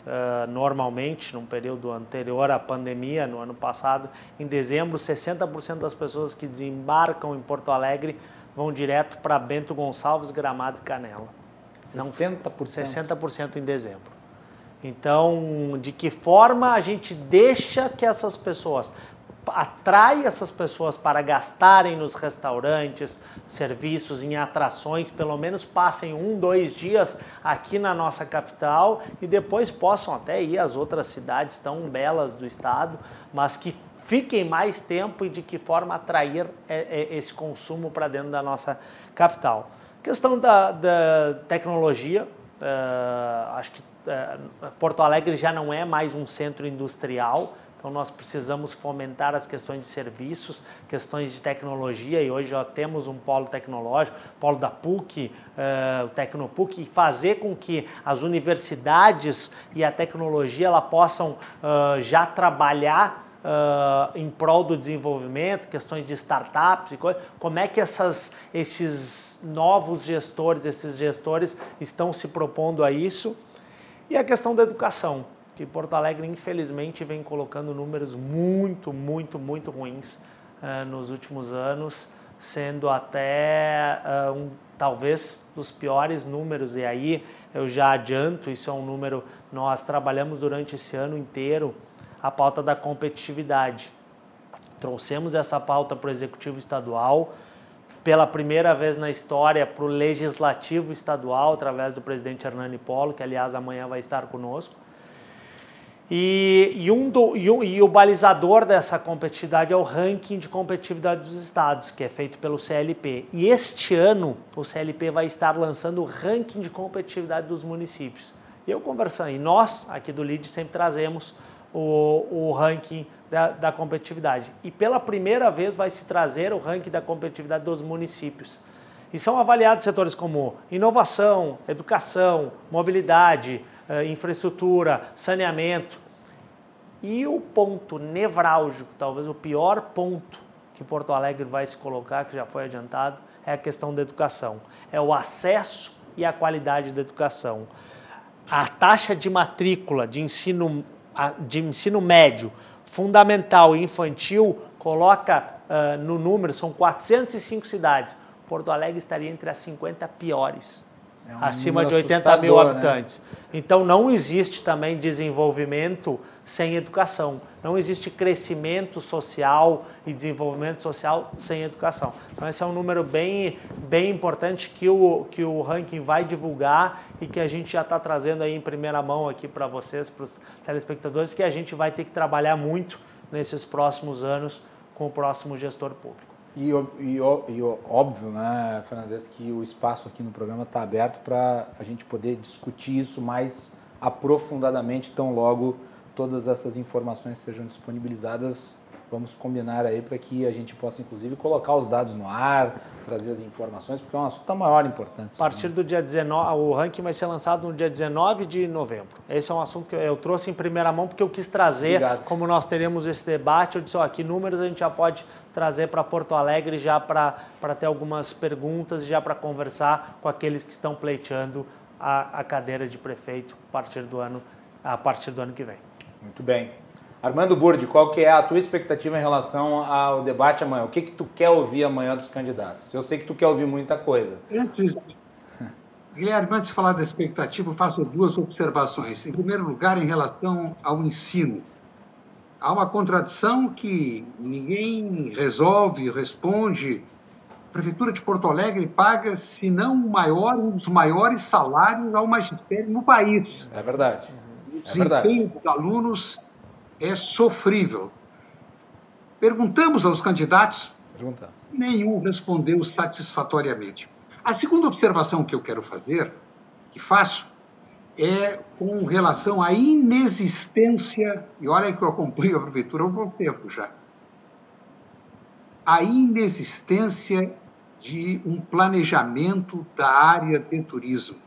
uh, normalmente, num período anterior à pandemia, no ano passado, em dezembro, 60% das pessoas que desembarcam em Porto Alegre vão direto para Bento Gonçalves, Gramado e Canela.
60%? Não,
60% em dezembro. Então, de que forma a gente deixa que essas pessoas atrai essas pessoas para gastarem nos restaurantes, serviços, em atrações, pelo menos passem um, dois dias aqui na nossa capital e depois possam até ir às outras cidades tão belas do estado, mas que fiquem mais tempo e de que forma atrair é, é, esse consumo para dentro da nossa capital. Questão da, da tecnologia, uh, acho que uh, Porto Alegre já não é mais um centro industrial, então nós precisamos fomentar as questões de serviços, questões de tecnologia e hoje já temos um polo tecnológico, polo da PUC, uh, o Tecnopuc, e fazer com que as universidades e a tecnologia ela possam uh, já trabalhar uh, em prol do desenvolvimento, questões de startups, e como é que essas, esses novos gestores, esses gestores estão se propondo a isso. E a questão da educação, que Porto Alegre, infelizmente, vem colocando números muito, muito, muito ruins uh, nos últimos anos, sendo até uh, um, talvez dos piores números, e aí eu já adianto, isso é um número, nós trabalhamos durante esse ano inteiro a pauta da competitividade. Trouxemos essa pauta para o Executivo Estadual, pela primeira vez na história para o Legislativo Estadual, através do presidente Hernani Polo, que aliás amanhã vai estar conosco. E, e, um do, e, e, o balizador dessa competitividade é o ranking de competitividade dos estados, que é feito pelo CLP. E este ano o CLP vai estar lançando o ranking de competitividade dos municípios. Eu conversando, e nós aqui do LID sempre trazemos o, o ranking da, da, competitividade. E pela primeira vez vai se trazer o ranking da competitividade dos municípios. E são avaliados setores como inovação, educação, mobilidade, eh, infraestrutura, saneamento. E o ponto nevrálgico, talvez o pior ponto que Porto Alegre vai se colocar, que já foi adiantado, é a questão da educação. É o acesso e a qualidade da educação. A taxa de matrícula de ensino de ensino médio, fundamental e infantil, coloca uh, no número, são 405 cidades. Porto Alegre estaria entre as 50 piores. É um acima de 80 mil né? habitantes. Né? Então não existe também desenvolvimento sem educação. Não existe crescimento social e desenvolvimento social sem educação. Então esse é um número bem, bem importante que o, que o ranking vai divulgar e que a gente já está trazendo aí em primeira mão aqui para vocês, para os telespectadores, que a gente vai ter que trabalhar muito nesses próximos anos com o próximo gestor público.
E, e, e óbvio, né, Fernandes, que o espaço aqui no programa está aberto para a gente poder discutir isso mais aprofundadamente, tão logo todas essas informações sejam disponibilizadas Vamos combinar aí para que a gente possa, inclusive, colocar os dados no ar, trazer as informações, porque é um assunto da maior importância.
A partir do dia 19, o ranking vai ser lançado no dia 19 de novembro. Esse é um assunto que eu trouxe em primeira mão, porque eu quis trazer, Obrigado. como nós teremos esse debate, eu disse, ó, que números a gente já pode trazer para Porto Alegre já para ter algumas perguntas e já para conversar com aqueles que estão pleiteando a, a cadeira de prefeito a partir do ano, a partir do ano que vem.
Muito bem. Armando Burdi, qual que é a tua expectativa em relação ao debate amanhã? O que, que tu quer ouvir amanhã dos candidatos? Eu sei que tu quer ouvir muita coisa.
Antes, Guilherme, antes de falar da expectativa, eu faço duas observações. Em primeiro lugar, em relação ao ensino. Há uma contradição que ninguém resolve, responde. A Prefeitura de Porto Alegre paga, se não o maior, um dos maiores salários ao magistério no país.
É verdade.
É desempenho dos alunos é sofrível. Perguntamos aos candidatos, Perguntamos. nenhum respondeu satisfatoriamente. A segunda observação que eu quero fazer, que faço, é com relação à inexistência, e olha que eu acompanho a prefeitura há um bom tempo já, a inexistência de um planejamento da área de turismo.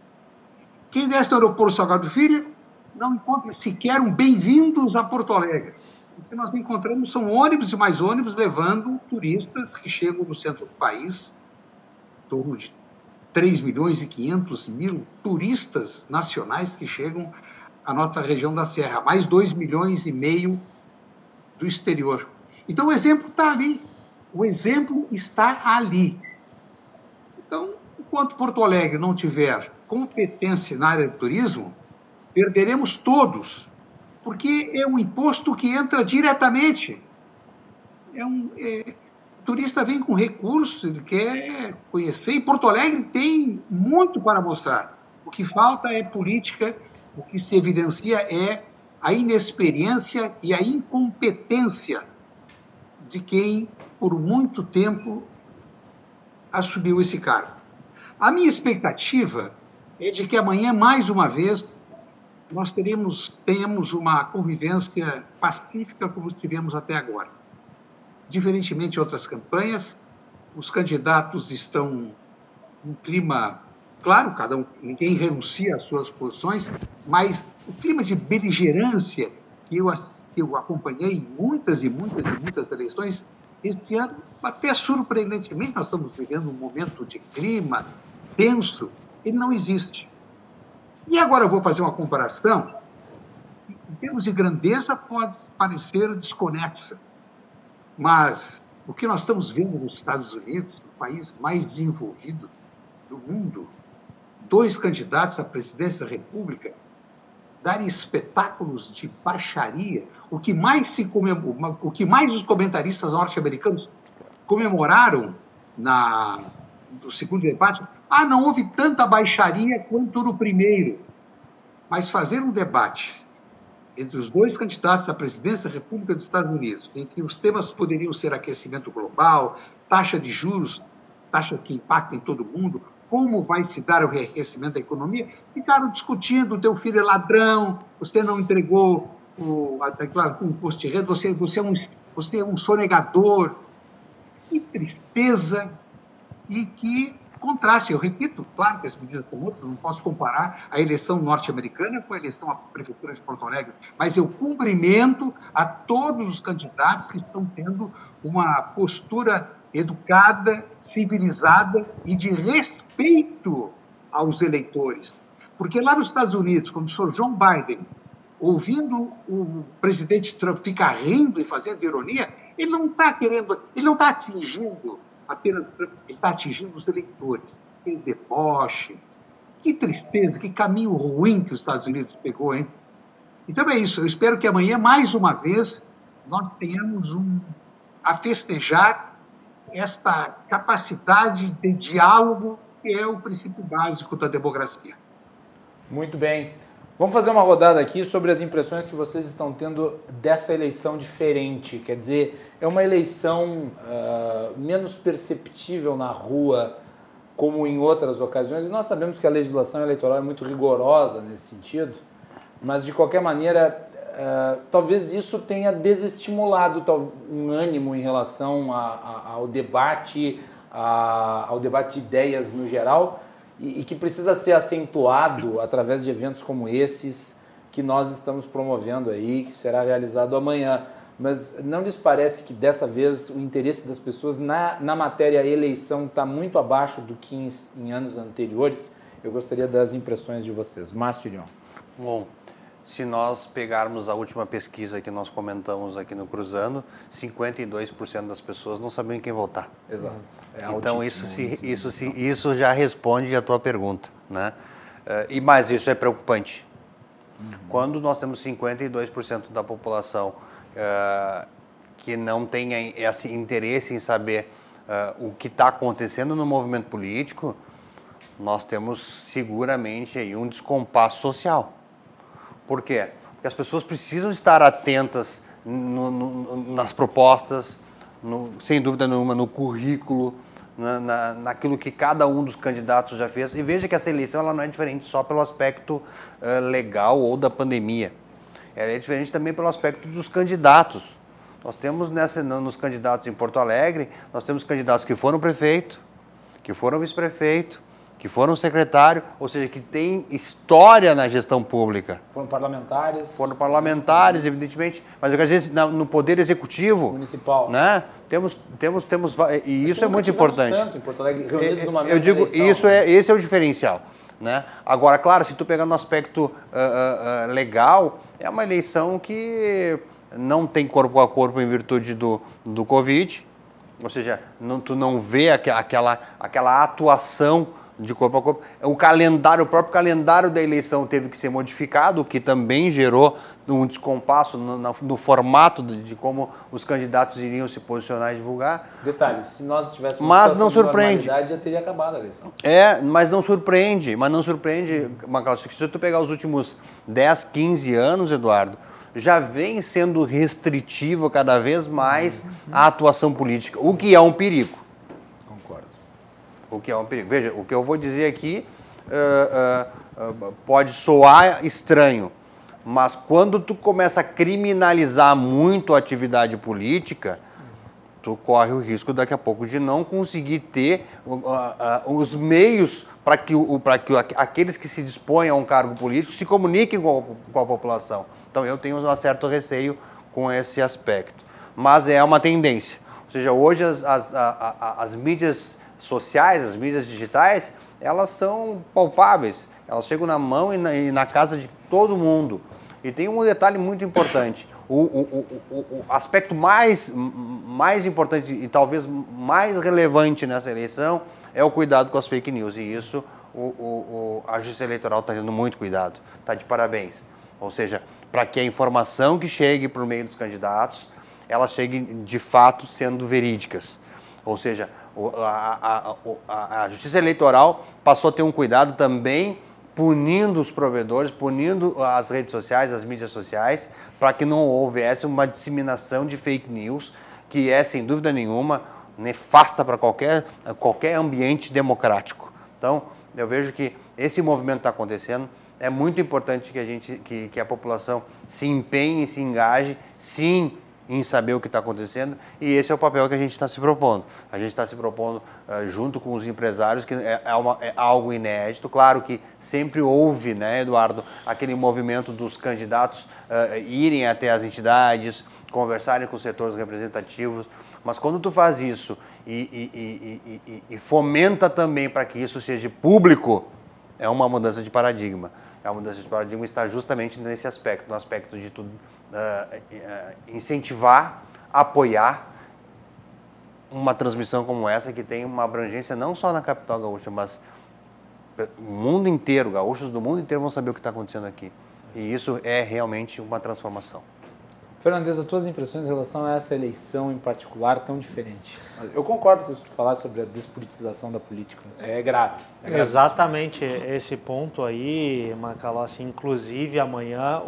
Quem desce no aeroporto Salgado Filho não encontra sequer um bem-vindos a Porto Alegre. O que nós encontramos são ônibus e mais ônibus levando turistas que chegam no centro do país, em torno de 3 milhões e 500 mil turistas nacionais que chegam à nossa região da Serra, mais 2 milhões e meio do exterior. Então o exemplo está ali. O exemplo está ali. Então, enquanto Porto Alegre não tiver competência na área do turismo, perderemos todos, porque é um imposto que entra diretamente. É um, é, o turista vem com recurso, ele quer conhecer, e Porto Alegre tem muito para mostrar. O que falta é política, o que se evidencia é a inexperiência e a incompetência de quem, por muito tempo, assumiu esse cargo. A minha expectativa é de que amanhã, mais uma vez, nós teremos, tenhamos uma convivência pacífica como tivemos até agora. Diferentemente de outras campanhas, os candidatos estão num clima, claro, cada um, ninguém renuncia às suas posições, mas o clima de beligerância que eu que eu acompanhei em muitas e muitas e muitas eleições, este ano, até surpreendentemente, nós estamos vivendo um momento de clima tenso, ele não existe. E agora eu vou fazer uma comparação. Em termos de grandeza, pode parecer desconexa, mas o que nós estamos vendo nos Estados Unidos, o país mais desenvolvido do mundo, dois candidatos à presidência da República darem espetáculos de baixaria, o que mais se o que mais os comentaristas norte-americanos comemoraram na no segundo debate, ah, não houve tanta baixaria quanto no primeiro. Mas fazer um debate entre os dois candidatos à presidência da República dos Estados Unidos, em que os temas poderiam ser aquecimento global, taxa de juros, taxa que impacta em todo mundo, como vai se dar o reaquecimento da economia, ficaram discutindo, o teu filho é ladrão, você não entregou o, claro, o imposto de renda, você, você, é um, você é um sonegador. Que tristeza e que contraste. Eu repito, claro que as medidas são outras, não posso comparar a eleição norte-americana com a eleição à Prefeitura de Porto Alegre, mas eu cumprimento a todos os candidatos que estão tendo uma postura educada, civilizada e de respeito aos eleitores. Porque lá nos Estados Unidos, quando o senhor John Biden, ouvindo o presidente Trump ficar rindo e fazendo ironia, ele não está querendo, ele não está atingindo apenas, ele está atingindo os eleitores. Que deboche, que tristeza, que caminho ruim que os Estados Unidos pegou, hein? Então é isso, eu espero que amanhã, mais uma vez, nós tenhamos um, a festejar esta capacidade de diálogo que é o princípio básico da democracia.
Muito bem. Vamos fazer uma rodada aqui sobre as impressões que vocês estão tendo dessa eleição diferente. Quer dizer, é uma eleição uh, menos perceptível na rua, como em outras ocasiões. E nós sabemos que a legislação eleitoral é muito rigorosa nesse sentido, mas de qualquer maneira Uh, talvez isso tenha desestimulado um ânimo em relação a, a, ao debate, a, ao debate de ideias no geral, e, e, que precisa ser acentuado através de eventos como esses que nós estamos promovendo aí, que será realizado amanhã. Mas não lhes parece que dessa vez o interesse das pessoas na, na matéria eleição está muito abaixo do que em, em, anos anteriores? Eu gostaria das impressões de vocês. Márcio Irion.
Bom, se nós pegarmos a última pesquisa que nós comentamos aqui no Cruzando, 52% das pessoas não sabiam quem votar.
Exato.
É então isso, se, isso, se, isso já responde a tua pergunta, né? Uh, e mais isso é preocupante. Uhum. Quando nós temos 52% da população uh, que não tem esse interesse em saber uh, o que está acontecendo no movimento político, nós temos seguramente aí um descompasso social. Por quê? Porque as pessoas precisam estar atentas no, no, nas propostas, no, sem dúvida nenhuma, no currículo, na, na, naquilo que cada um dos candidatos já fez. E veja que essa eleição ela não é diferente só pelo aspecto uh, legal ou da pandemia. Ela é diferente também pelo aspecto dos candidatos. Nós temos nessa, nos candidatos em Porto Alegre, nós temos candidatos que foram prefeito, que foram vice-prefeito, que foram secretário, ou seja, que tem história na gestão pública.
Foram parlamentares.
Foram parlamentares, evidentemente, mas às vezes no poder executivo
municipal,
né? Temos, temos, temos, e isso é muito importante. Tanto
em Porto Alegre, reunidos é, numa
Eu digo, eleição, isso é, esse é o diferencial, né? Agora, claro, se tu pegar no aspecto uh, uh, legal, é uma eleição que não tem corpo a corpo em virtude do, do Covid, ou seja, não, tu não vê aquela, aquela atuação de corpo a corpo. O calendário, o próprio calendário da eleição teve que ser modificado, o que também gerou um descompasso no, no, no formato de, de, como os candidatos iriam se posicionar e divulgar.
Detalhes, se nós tivéssemos
mas não surpreende.
já teria acabado a eleição.
É, mas não surpreende, mas não surpreende, Macau, se tu pegar os últimos 10, 15 anos, Eduardo, já vem sendo restritivo cada vez mais a atuação política, o que é um perigo o que é um perigo. Veja, o que eu vou dizer aqui uh, uh, uh, pode soar estranho, mas quando tu começa a criminalizar muito a atividade política, tu corre o risco daqui a pouco de não conseguir ter os meios para que, que aqueles que se dispõem a um cargo político se comuniquem com a, com a população. Então eu tenho um certo receio com esse aspecto. Mas é uma tendência. Ou seja, hoje as, as, a, as mídias sociais, as mídias digitais, elas são palpáveis. Elas chegam na mão e na, e na casa de todo mundo. E tem um detalhe muito importante. O, o, o, o, aspecto mais, mais importante e talvez mais relevante nessa eleição é o cuidado com as fake news. E isso o, a Justiça Eleitoral está tendo muito cuidado. Está de parabéns. Ou seja, para que a informação que chegue por meio dos candidatos, ela chegue de fato sendo verídicas. Ou seja, a, a, a, Justiça Eleitoral passou a ter um cuidado também punindo os provedores, punindo as redes sociais, as mídias sociais, para que não houvesse uma disseminação de fake news, que é, sem dúvida nenhuma, nefasta para qualquer, qualquer ambiente democrático. Então, eu vejo que esse movimento está acontecendo. É muito importante que a, gente, que, que a população se empenhe, se engaje, sim, em saber o que está acontecendo e esse é o papel que a gente está se propondo. A gente está se propondo uh, junto com os empresários, que é, é, uma, é, algo inédito. Claro que sempre houve, né, Eduardo, aquele movimento dos candidatos uh, irem até as entidades, conversarem com os setores representativos, mas quando tu faz isso e, e, e, e fomenta também para que isso seja público, é uma mudança de paradigma. É uma mudança de paradigma está justamente nesse aspecto, no aspecto de tudo incentivar, apoiar uma transmissão como essa que tem uma abrangência não só na capital gaúcha, mas o mundo inteiro, gaúchos do mundo inteiro vão saber o que está acontecendo aqui. E isso é realmente uma transformação.
Fernandes, as tuas impressões em relação a essa eleição em particular tão diferente? Eu concordo com o que tu falaste sobre a despolitização da política. É grave. É
Exatamente esse ponto aí, Macalossi. Inclusive, amanhã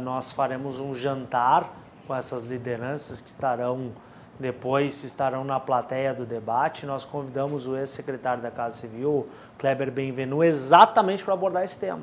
nós faremos um jantar com essas lideranças que estarão depois estarão na plateia do debate. Nós convidamos o ex-secretário da Casa Civil, Kleber Benvenu, exatamente para abordar esse tema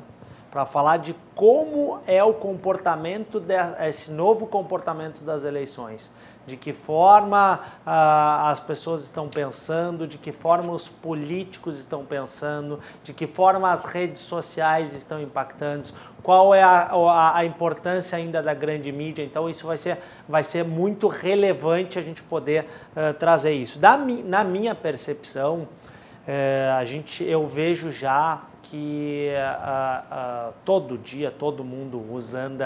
para falar de como é o comportamento, esse novo comportamento das eleições. De que forma ah, as pessoas estão pensando, de que forma os políticos estão pensando, de que forma as redes sociais estão impactando, qual é a, a, a importância ainda da grande mídia. Então, isso vai ser, vai ser muito relevante a gente poder uh, trazer isso. Da, na minha percepção, uh, a gente, eu vejo já que uh, uh, todo dia todo mundo usando,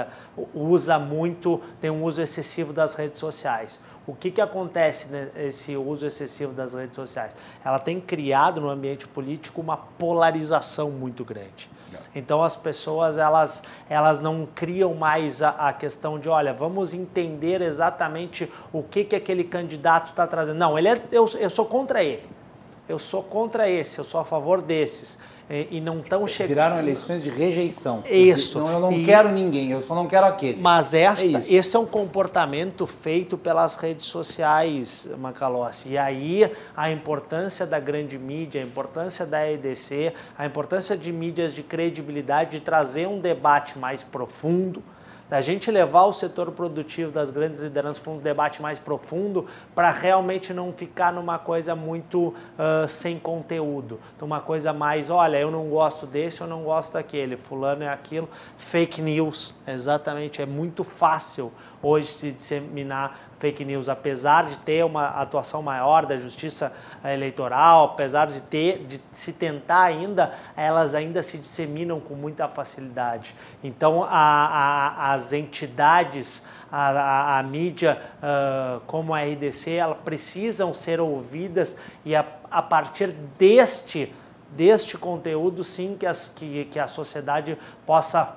usa muito, tem um uso excessivo das redes sociais. O que, que acontece nesse uso excessivo das redes sociais? Ela tem criado no ambiente político uma polarização muito grande. Então as pessoas elas, elas não criam mais a, a questão de, olha, vamos entender exatamente o que, que aquele candidato está trazendo. Não, ele é, eu, eu sou contra ele. Eu sou contra esse, eu sou a favor desses e não estão chegando.
Viraram eleições de rejeição.
Isso.
Não, eu não e... quero ninguém, eu só não quero aquele.
Mas esta, é esse é um comportamento feito pelas redes sociais, Macalossi. E aí a importância da grande mídia, a importância da EDC, a importância de mídias de credibilidade, de trazer um debate mais profundo da gente levar o setor produtivo das grandes lideranças para um debate mais profundo, para realmente não ficar numa coisa muito uh, sem conteúdo, numa coisa mais, olha, eu não gosto desse, eu não gosto daquele, fulano é aquilo, fake news, exatamente, é muito fácil hoje se disseminar fake news, apesar de ter uma atuação maior da justiça eleitoral, apesar de ter, de se tentar ainda, elas ainda se disseminam com muita facilidade. Então, a, a, as entidades, a, a, a mídia uh, como a RDC, elas precisam ser ouvidas e a, a partir deste deste conteúdo, sim, que, as, que, que a sociedade possa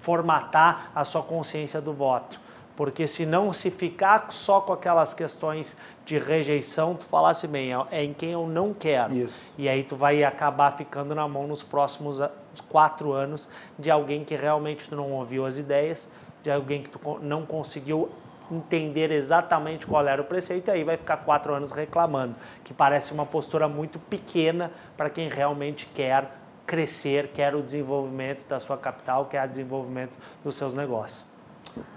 formatar a sua consciência do voto. Porque se não se ficar só com aquelas questões de rejeição, tu falasse bem, é, é em quem eu não quero.
Isso.
E aí tu vai acabar ficando na mão nos próximos quatro anos de alguém que realmente tu não ouviu as ideias, de alguém que tu não conseguiu entender exatamente qual era o preceito e aí vai ficar quatro anos reclamando, que parece uma postura muito pequena para quem realmente quer crescer, quer o desenvolvimento da sua capital, quer o desenvolvimento dos seus negócios.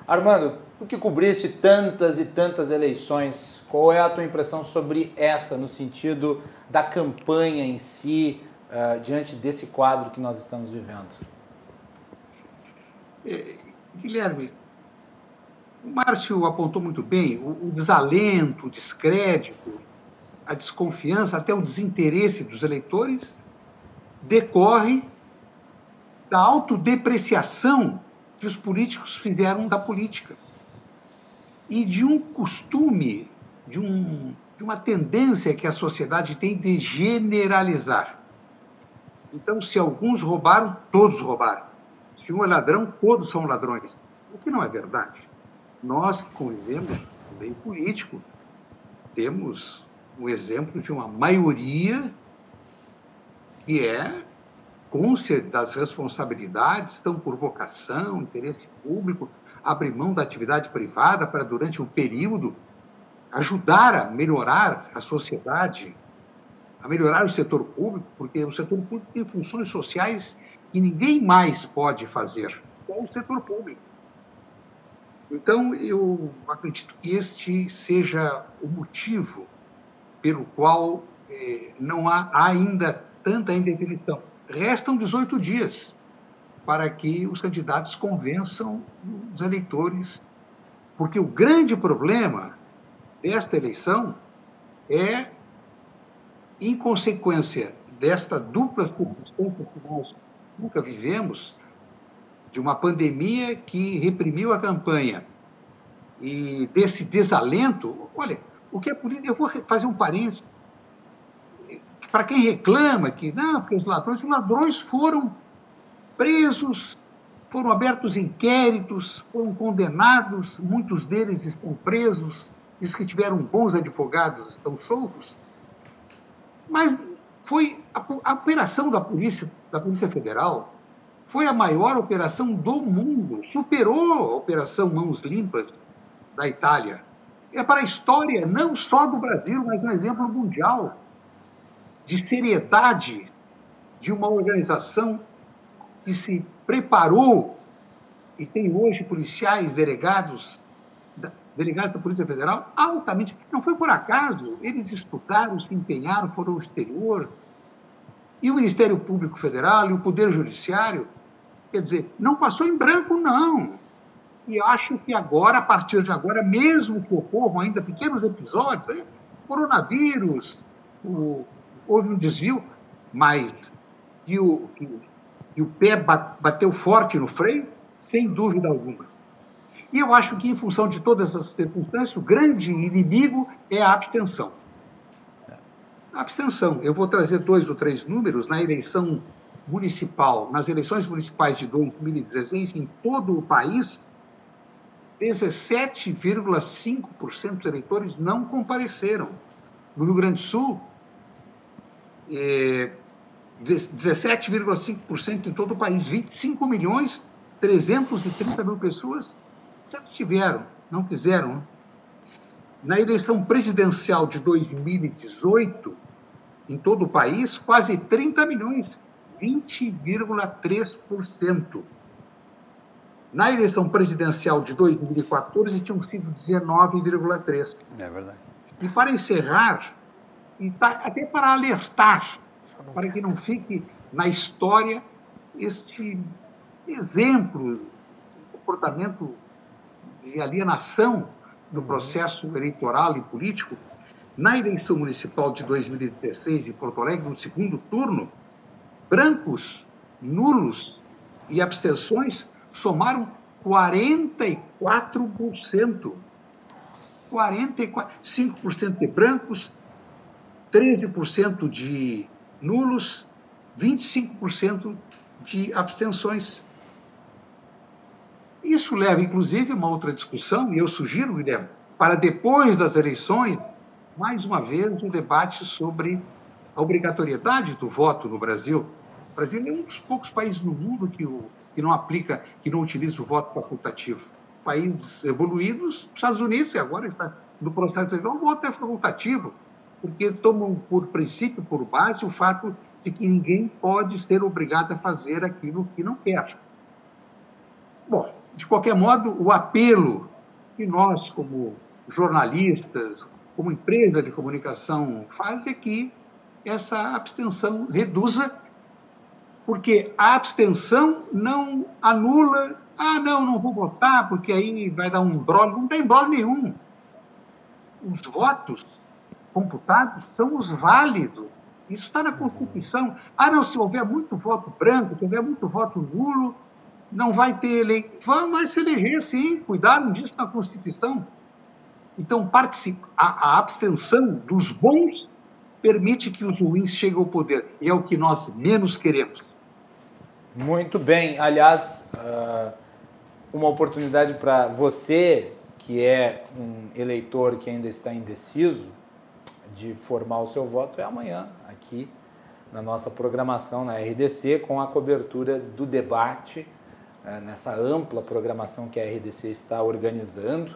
Armando, o que cobriste tantas e tantas eleições, qual é a tua impressão sobre essa, no sentido da campanha em si, uh, diante desse quadro que nós estamos vivendo?
É, Guilherme, o Márcio apontou muito bem, o, o desalento, o descrédito, a desconfiança, até o desinteresse dos eleitores decorre da autodepreciação que os políticos fizeram da política e de um costume, de, um, de uma tendência que a sociedade tem de generalizar. Então, se alguns roubaram, todos roubaram. Se um é ladrão, todos são ladrões. O que não é verdade. Nós que convivemos no meio político, temos um exemplo de uma maioria que é consciente das responsabilidades, estão por vocação, interesse público, abre mão da atividade privada para, durante um período, ajudar a melhorar a sociedade, a melhorar o setor público, porque o setor público tem funções sociais que ninguém mais pode fazer, só o setor público. Então, eu acredito que este seja o motivo pelo qual eh, não há ainda tanta indefinição. Restam 18 dias para que os candidatos convençam os eleitores, porque o grande problema desta eleição é, em consequência desta dupla circunstância que nós nunca vivemos, de uma pandemia que reprimiu a campanha e desse desalento, olha, o que é política, eu vou fazer um parênteses, para quem reclama que, não, porque os ladrões, os ladrões foram presos, foram abertos inquéritos, foram condenados, muitos deles estão presos, os que tiveram bons advogados estão soltos. Mas foi a, a operação da polícia, da polícia Federal foi a maior operação do mundo, superou a operação Mãos Limpas da Itália. É para a história não só do Brasil, mas um exemplo mundial de seriedade de uma organização que se preparou e tem hoje policiais, delegados, delegados da Polícia Federal altamente. Não foi por acaso, eles estudaram, se empenharam, foram ao exterior. E o Ministério Público Federal e o Poder Judiciário, quer dizer, não passou em branco, não. E acho que agora, a partir de agora, mesmo que ocorram ainda pequenos episódios, né? coronavírus, o, houve um desvio, mas que o, que e o pé bateu forte no freio, sem dúvida alguma. E eu acho que, em função de todas essas circunstâncias, o grande inimigo é a abstenção. A abstenção. Eu vou trazer dois ou três números na eleição municipal, nas eleições municipais de 2016, em todo o país, 17,5% dos eleitores não compareceram. No Rio Grande do Sul, 17,5% em todo o país, 25 milhões 330 mil pessoas já estiveram, não quiseram. Né? Na eleição presidencial de 2018, em todo o país, quase 30 milhões, 20,3%. Na eleição presidencial de 2014, tinham sido 19,3%.
É verdade.
E para encerrar, até para alertar para que não fique na história este exemplo de comportamento de alienação do uhum. processo eleitoral e político. Na eleição municipal de 2016 em Porto Alegre, no segundo turno, brancos, nulos e abstenções somaram 44%. 44, 5% de brancos, 13% de nulos, 25% de abstenções. Isso leva, inclusive, a uma outra discussão, e eu sugiro, Guilherme, para depois das eleições, mais uma vez, um debate sobre a obrigatoriedade do voto no Brasil. O Brasil é um dos poucos países no mundo que, o, que não aplica, que não utiliza o voto facultativo. Países evoluídos, Estados Unidos, e agora está no processo de o voto é facultativo porque tomam por princípio, por base, o fato de que ninguém pode ser obrigado a fazer aquilo que não quer. Bom, de qualquer modo, o apelo que nós, como jornalistas, como empresa de comunicação, faz é que essa abstenção reduza Porque a abstenção não anula, ah, não, não vou votar, porque aí vai dar um brolho. Não tem brolho nenhum. Os votos computados são os válidos. Isso está na Constituição. Ah, não, se houver muito voto branco, se houver muito voto nulo, não vai ter eleição. Vai se eleger, sim. Cuidado disso na Constituição. Então, a, a abstenção dos bons permite que os ruins cheguem ao poder. E é o que nós menos queremos.
Muito bem. Aliás, ah, uma oportunidade para você, que é um eleitor que ainda está indeciso, de formar o seu voto é amanhã, aqui na nossa programação na RDC, com a cobertura do debate, eh, nessa ampla programação que a RDC está organizando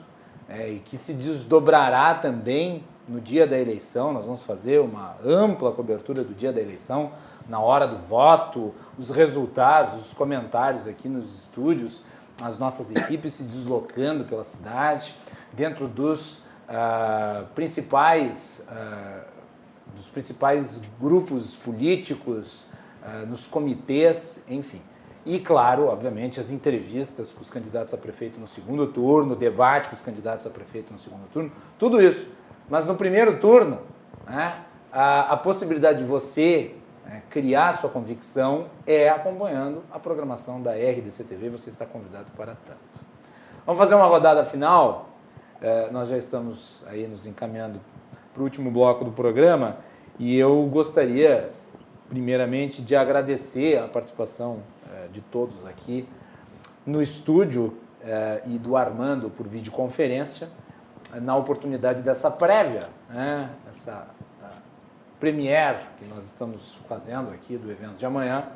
é, e que se desdobrará também no dia da eleição. Nós vamos fazer uma ampla cobertura do dia da eleição, na hora do voto, os resultados, os comentários aqui nos estúdios, as nossas equipes se deslocando pela cidade, dentro dos uh, principais, uh, dos principais grupos políticos, uh, nos comitês, enfim. E, claro, obviamente, as entrevistas com os candidatos a prefeito no segundo turno, o debate com os candidatos a prefeito no segundo turno, tudo isso. Mas no primeiro turno, né, a, a possibilidade de você né, criar sua convicção é acompanhando a programação da RDC TV. Você está convidado para tanto. Vamos fazer uma rodada final. É, nós já estamos aí nos encaminhando para o último bloco do programa e eu gostaria, primeiramente, de agradecer a participação é, de todos aqui no estúdio é, e do Armando por videoconferência, na oportunidade dessa prévia, né, essa premiere que nós estamos fazendo aqui do evento de amanhã,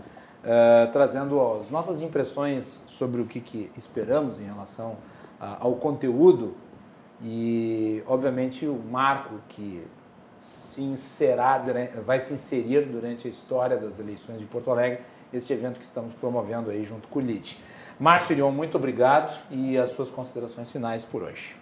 trazendo as nossas impressões sobre o que, que esperamos em relação ao conteúdo e, obviamente, o marco que se inserar, vai se inserir durante a história das eleições de Porto Alegre este evento que estamos promovendo aí junto com o LID. Márcio Irion, muito obrigado e as suas considerações finais por hoje.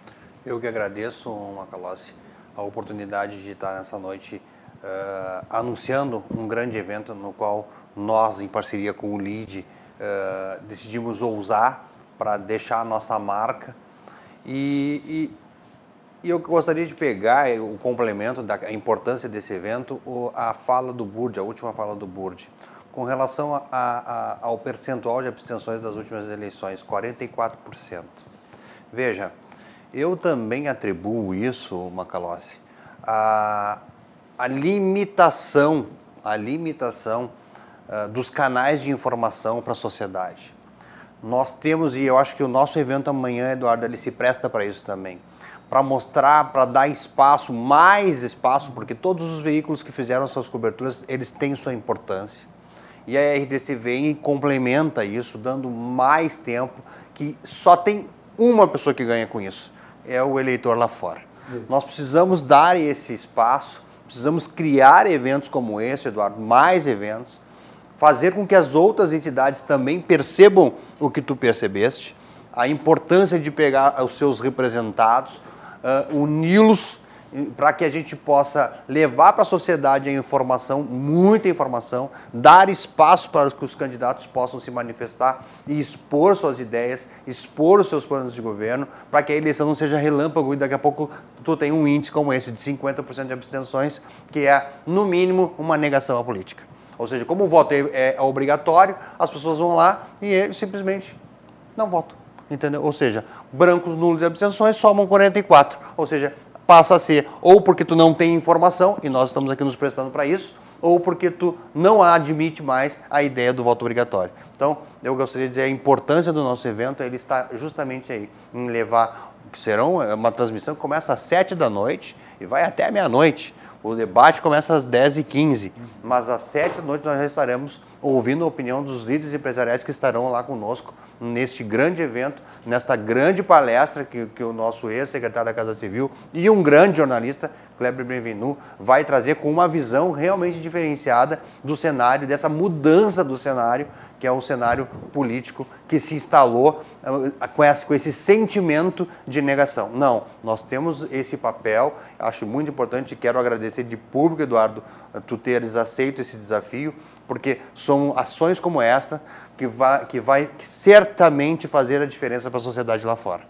Eu que agradeço, Macalossi, a oportunidade de estar nessa noite uh, anunciando um grande evento no qual nós, em parceria com o LID, uh, decidimos ousar para deixar a nossa marca. E, e, e, eu gostaria de pegar o complemento da importância desse evento, a fala do Burd, a última fala do Burd com relação a, a, ao percentual de abstenções das últimas eleições, 44%. Veja, eu também atribuo isso, Macalossi, a, a limitação, a limitação uh, dos canais de informação para a sociedade. Nós temos, e eu acho que o nosso evento amanhã, Eduardo, ele se presta para isso também para mostrar, para dar espaço, mais espaço, porque todos os veículos que fizeram suas coberturas, eles têm sua importância. E a RDC vem e complementa isso, dando mais tempo, que só tem uma pessoa que ganha com isso, é o eleitor lá fora. Isso. Nós precisamos dar esse espaço, precisamos criar eventos como esse, Eduardo, mais eventos, fazer com que as outras entidades também percebam o que tu percebeste, a importância de pegar os seus representados, uni-los para que a gente possa levar para a sociedade a informação, muita informação, dar espaço para que os candidatos possam se manifestar e expor suas ideias, expor os seus planos de governo, para que a eleição não seja relâmpago e daqui a pouco tu tem um índice como esse de 50% de abstenções, que é, no mínimo, uma negação à política. Ou seja, como o voto é, é obrigatório, as pessoas vão lá e simplesmente não votam. Entendeu? Ou seja, brancos, nulos e abstenções somam 44. Ou seja, passa a ser ou porque tu não tem informação, e nós estamos aqui nos prestando para isso, ou porque tu não admite mais a ideia do voto obrigatório. Então, eu gostaria de dizer a importância do nosso evento, ele está justamente aí, em levar, que serão é uma transmissão que começa às 7 da noite e vai até meia-noite. O debate começa às 10h15, mas às 7 da noite nós já estaremos ouvindo a opinião dos líderes empresariais que estarão lá conosco neste grande evento, nesta grande palestra que, que o nosso ex-secretário da Casa Civil e um grande jornalista, Kleber Benvenu, vai trazer com uma visão realmente diferenciada do cenário, dessa mudança do cenário, que é um cenário político que se instalou eh, com esse, com esse sentimento de negação. Não, nós temos esse papel, acho muito importante, quero agradecer de público, Eduardo, tu teres aceito esse desafio, porque são ações como esta que vai, que vai certamente fazer a diferença para a sociedade lá fora.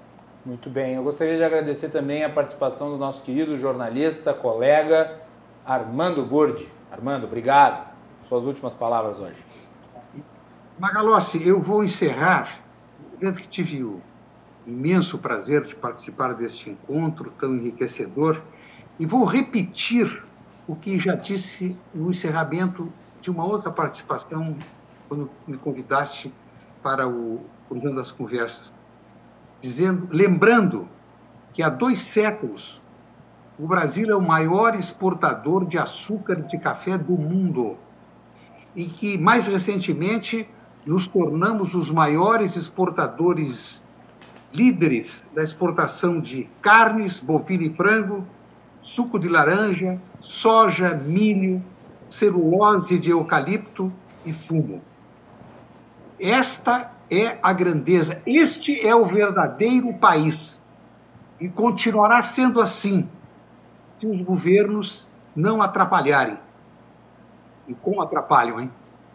Muito bem. Eu gostaria de agradecer também a participação do nosso querido jornalista, colega Armando Burdi. Armando, obrigado. Suas últimas palavras hoje.
Magalossi, eu vou encerrar, vendo que tive o imenso prazer de participar deste encontro tão enriquecedor, e vou repetir o que já disse no encerramento de uma outra participação, quando me convidaste para o Cruzando das Conversas, dizendo, lembrando que há dois séculos o Brasil é o maior exportador de açúcar e de café do mundo e que mais recentemente nos tornamos os maiores exportadores líderes da exportação de carnes, bovino e frango, suco de laranja, soja, milho, celulose de eucalipto e fumo. Esta é a grandeza, este é o verdadeiro país. E continuará sendo assim, se os governos não atrapalharem. E como atrapalham, hein?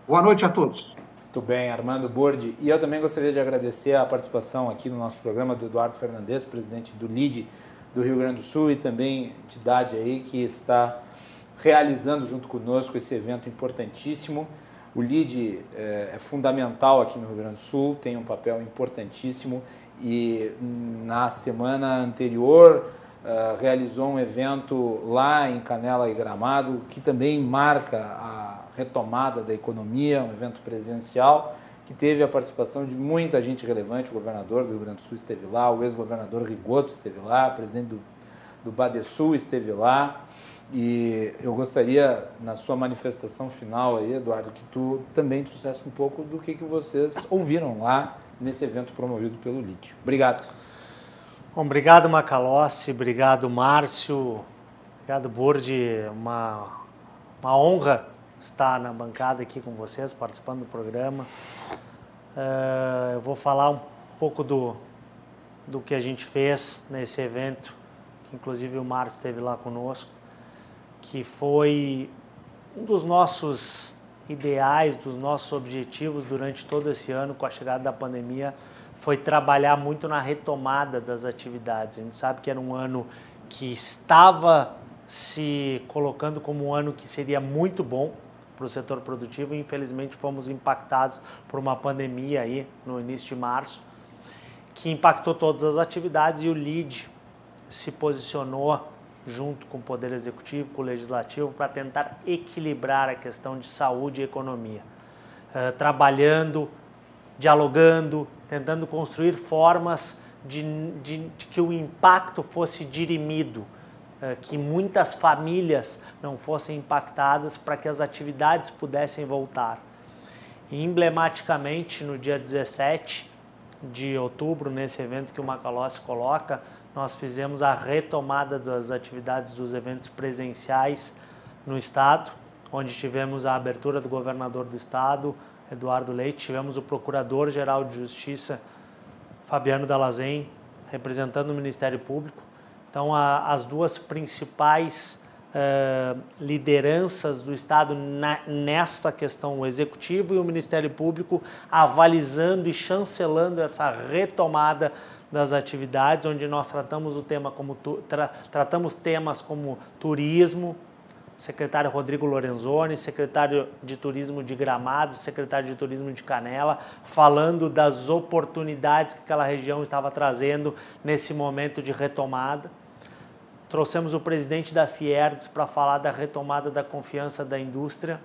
Boa noite a todos.
Muito bem, Armando Bordi. E eu também gostaria de agradecer a participação aqui no nosso programa do Eduardo Fernandes, presidente do LID do Rio Grande do Sul e também entidade aí que está realizando junto conosco esse evento importantíssimo. O LID é, é fundamental aqui no Rio Grande do Sul, tem um papel importantíssimo e na semana anterior uh, realizou um evento lá em Canela e Gramado que também marca a retomada da economia, um evento presencial que teve a participação de muita gente relevante, o governador do Rio Grande do Sul esteve lá, o ex-governador Rigoto esteve lá, o presidente do, do Badesul esteve lá, e eu gostaria, na sua manifestação final aí, Eduardo, que tu também trouxesse um pouco do que, que vocês ouviram lá nesse evento promovido pelo LIT. Obrigado.
Bom, obrigado, Macalossi. Obrigado, Márcio. Obrigado, Burdi. Uma, uma honra estar na bancada aqui com vocês, participando do programa. Uh, eu vou falar um pouco do, do que a gente fez nesse evento, que inclusive o Márcio esteve lá conosco que foi um dos nossos ideais, dos nossos objetivos durante todo esse ano com a chegada da pandemia, foi trabalhar muito na retomada das atividades. A gente sabe que era um ano que estava se colocando como um ano que seria muito bom para o setor produtivo infelizmente fomos impactados por uma pandemia aí no início de março que impactou todas as atividades e o LEAD se posicionou junto com o Poder Executivo, com o Legislativo, para tentar equilibrar a questão de saúde e economia. Uh, trabalhando, dialogando, tentando construir formas de, de, de que o impacto fosse dirimido, que muitas famílias não fossem impactadas para que as atividades pudessem voltar. E, emblematicamente, no dia 17 de outubro, nesse evento que o Macalossi coloca, nós fizemos a retomada das atividades dos eventos presenciais no estado, onde tivemos a abertura do governador do estado, Eduardo Leite, tivemos o procurador-geral de Justiça, Fabiano Dalazen, representando o Ministério Público. Então, a, as duas principais uh, lideranças do Estado na, nessa questão, o Executivo e o Ministério Público, avalizando e chancelando essa retomada das atividades, onde nós tratamos o tema como tra, tratamos temas como turismo, secretário Rodrigo Lorenzoni, secretário de Turismo de Gramado, secretário de Turismo de Canela, falando das oportunidades que aquela região estava trazendo nesse momento de retomada. Trouxemos o presidente da Fierdes para falar da retomada da confiança da indústria,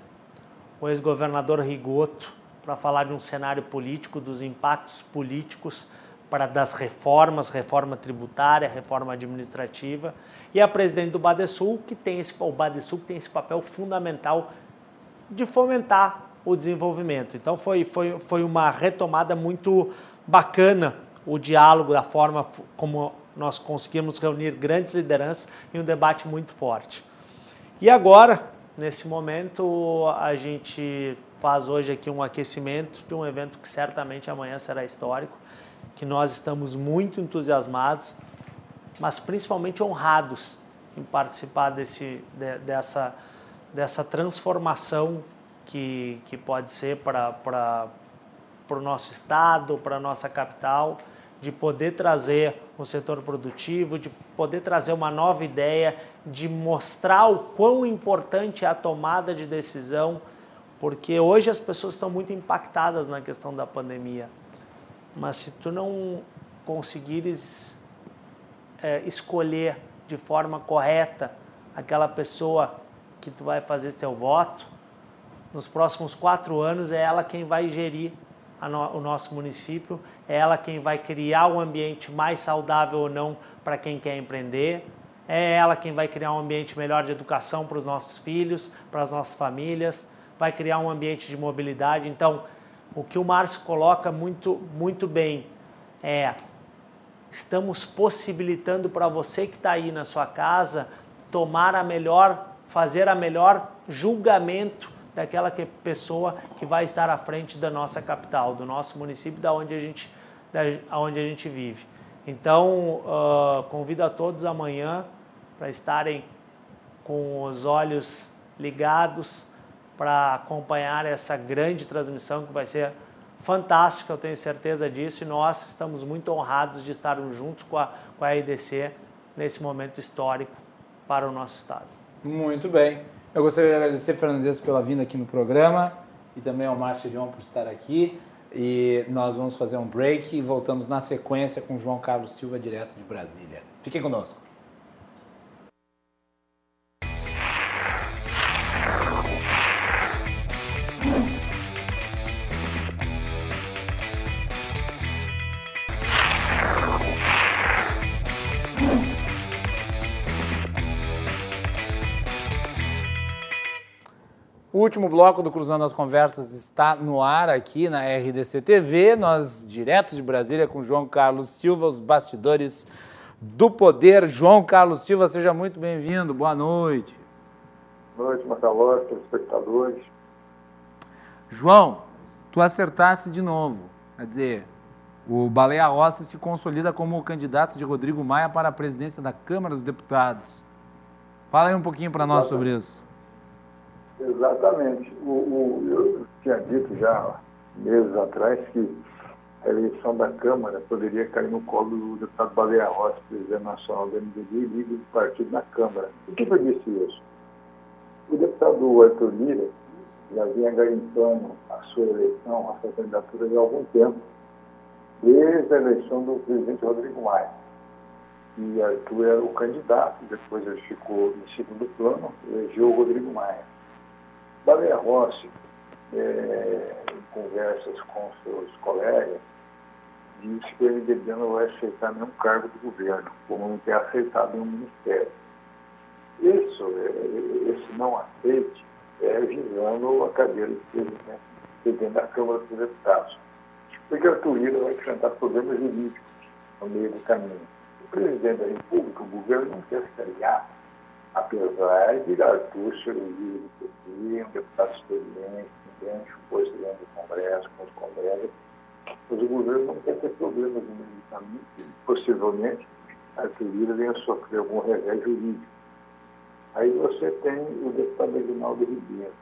o ex-governador Rigoto para falar de um cenário político, dos impactos políticos para das reformas, reforma tributária, reforma administrativa, e a presidente do Badesul, que tem esse, o Badesul que tem esse papel fundamental de fomentar o desenvolvimento. Então foi, foi, foi uma retomada muito bacana o diálogo, da forma como nós conseguimos reunir grandes lideranças em um debate muito forte. E agora, nesse momento, a gente faz hoje aqui um aquecimento de um evento que certamente amanhã será histórico, que nós estamos muito entusiasmados, mas principalmente honrados em participar desse, de, dessa, dessa transformação que, que pode ser para o nosso estado, para a nossa capital, de poder trazer o setor produtivo, de poder trazer uma nova ideia, de mostrar o quão importante é a tomada de decisão, porque hoje as pessoas estão muito impactadas na questão da pandemia. Mas se tu não conseguires é, escolher de forma correta aquela pessoa que tu vai fazer teu voto, nos próximos quatro anos é ela quem vai gerir no, o nosso município, é ela quem vai criar um ambiente mais saudável ou não para quem quer empreender, é ela quem vai criar um ambiente melhor de educação para os nossos filhos, para as nossas famílias, vai criar um ambiente de mobilidade. Então, o que o Márcio coloca muito, muito bem é estamos possibilitando para você que está aí na sua casa tomar a melhor, fazer a melhor julgamento daquela que, pessoa que vai estar à frente da nossa capital, do nosso município, da onde a gente, da onde a gente vive. Então, uh, convido a todos amanhã para estarem com os olhos ligados para acompanhar essa grande transmissão que vai ser fantástica, eu tenho certeza disso, e nós estamos muito honrados de estarmos juntos com a, com a EDC nesse momento histórico para o nosso Estado.
Muito bem. Eu gostaria de agradecer, Fernandes, pela vinda aqui no programa e também ao Márcio Dion por estar aqui. E nós vamos fazer um break e voltamos na sequência com João Carlos Silva, direto de Brasília. Fiquem conosco. O último bloco do Cruzando as Conversas está no ar aqui na RDC TV. Nós, direto de Brasília, com João Carlos Silva, os bastidores do poder. João Carlos Silva, seja muito bem-vindo. Boa noite.
Boa noite, Macalós, espectadores.
João, tu acertasse de novo. Quer dizer, o Baleia Rossi se consolida como o candidato de Rodrigo Maia para a presidência da Câmara dos Deputados. Fala aí um pouquinho para nós sobre isso.
Exatamente. O, o, eu tinha dito já meses atrás que a eleição da Câmara poderia cair no colo do deputado Baleia Rossi, presidente nacional do MDB e líder do partido na Câmara. Por que eu disse isso? O deputado Arthur Lira já vinha garimpando a sua eleição, a sua candidatura há algum tempo, desde a eleição do presidente Rodrigo Maia. E Arthur era o candidato, depois ele ficou em segundo plano, elegeu o Rodrigo Maia. Baleia Rossi, é, em conversas com seus colegas, disse que o MDB não vai aceitar nenhum cargo do governo, como não tem aceitado nenhum ministério. Isso, é, esse não aceite é visando a cadeira de presidente, presidente da Câmara dos Deputados. Porque a Lira vai enfrentar problemas jurídicos no meio do caminho. O presidente da República, o governo não quer se aliar apesar de Arthur ser o líder um deputado experiente, que foi presidente do Congresso, com os congressos, mas o governo não quer ter problemas caminho, possivelmente Arthur Lira venha sofrer algum revés jurídico. Aí você tem o deputado Reginaldo Ribeiro,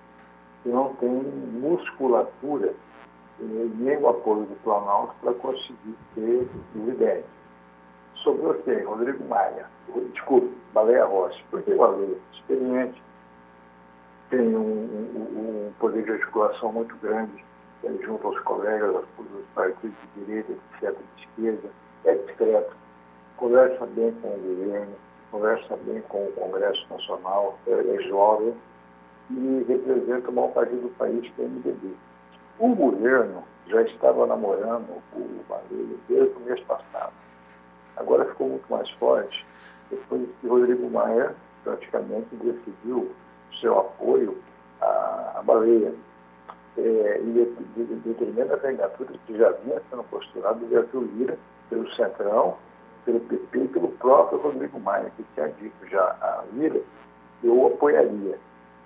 que não tem musculatura nem o apoio do Planalto para conseguir ter presidente sobrou quem? Rodrigo Maia. Desculpe, Baleia Rossi. Por que Baleia? Experiente. Tem um, um, um, poder de articulação muito grande é, junto aos colegas, aos, partidos de direita, etc., de esquerda. É discreto. Conversa bem com o governo, conversa bem com o Congresso Nacional, é, é jovem e representa o maior partido do país, que é o MDB. O governo já estava namorando o Baleia desde o mês passado agora ficou muito mais forte depois que Rodrigo Maia praticamente decidiu seu apoio à, à baleia. É, e determina a candidatura que já vinha sendo postulada do Arthur Lira pelo Centrão, pelo PP e pelo próprio Rodrigo Maia, que tinha dito já a Lira, eu apoiaria.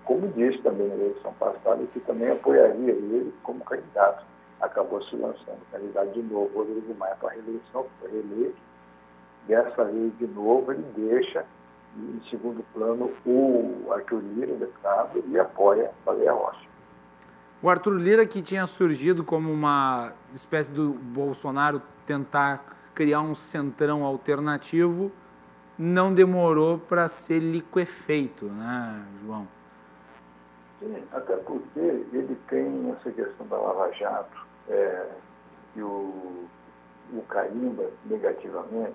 Como disse também na eleição passada, que também apoiaria ele como candidato. Acabou se lançando candidato de novo, Rodrigo Maia, para a reeleição, foi reeleito dessa vez, de novo, ele deixa em segundo plano o Arthur Lira, o deputado, e apoia Baleia Rocha.
O Arthur Lira, que tinha surgido como uma espécie do Bolsonaro tentar criar um centrão alternativo, não demorou para ser liquefeito, né, João?
Sim, até porque ele tem essa questão da Lava Jato, é, que o, o carimba negativamente,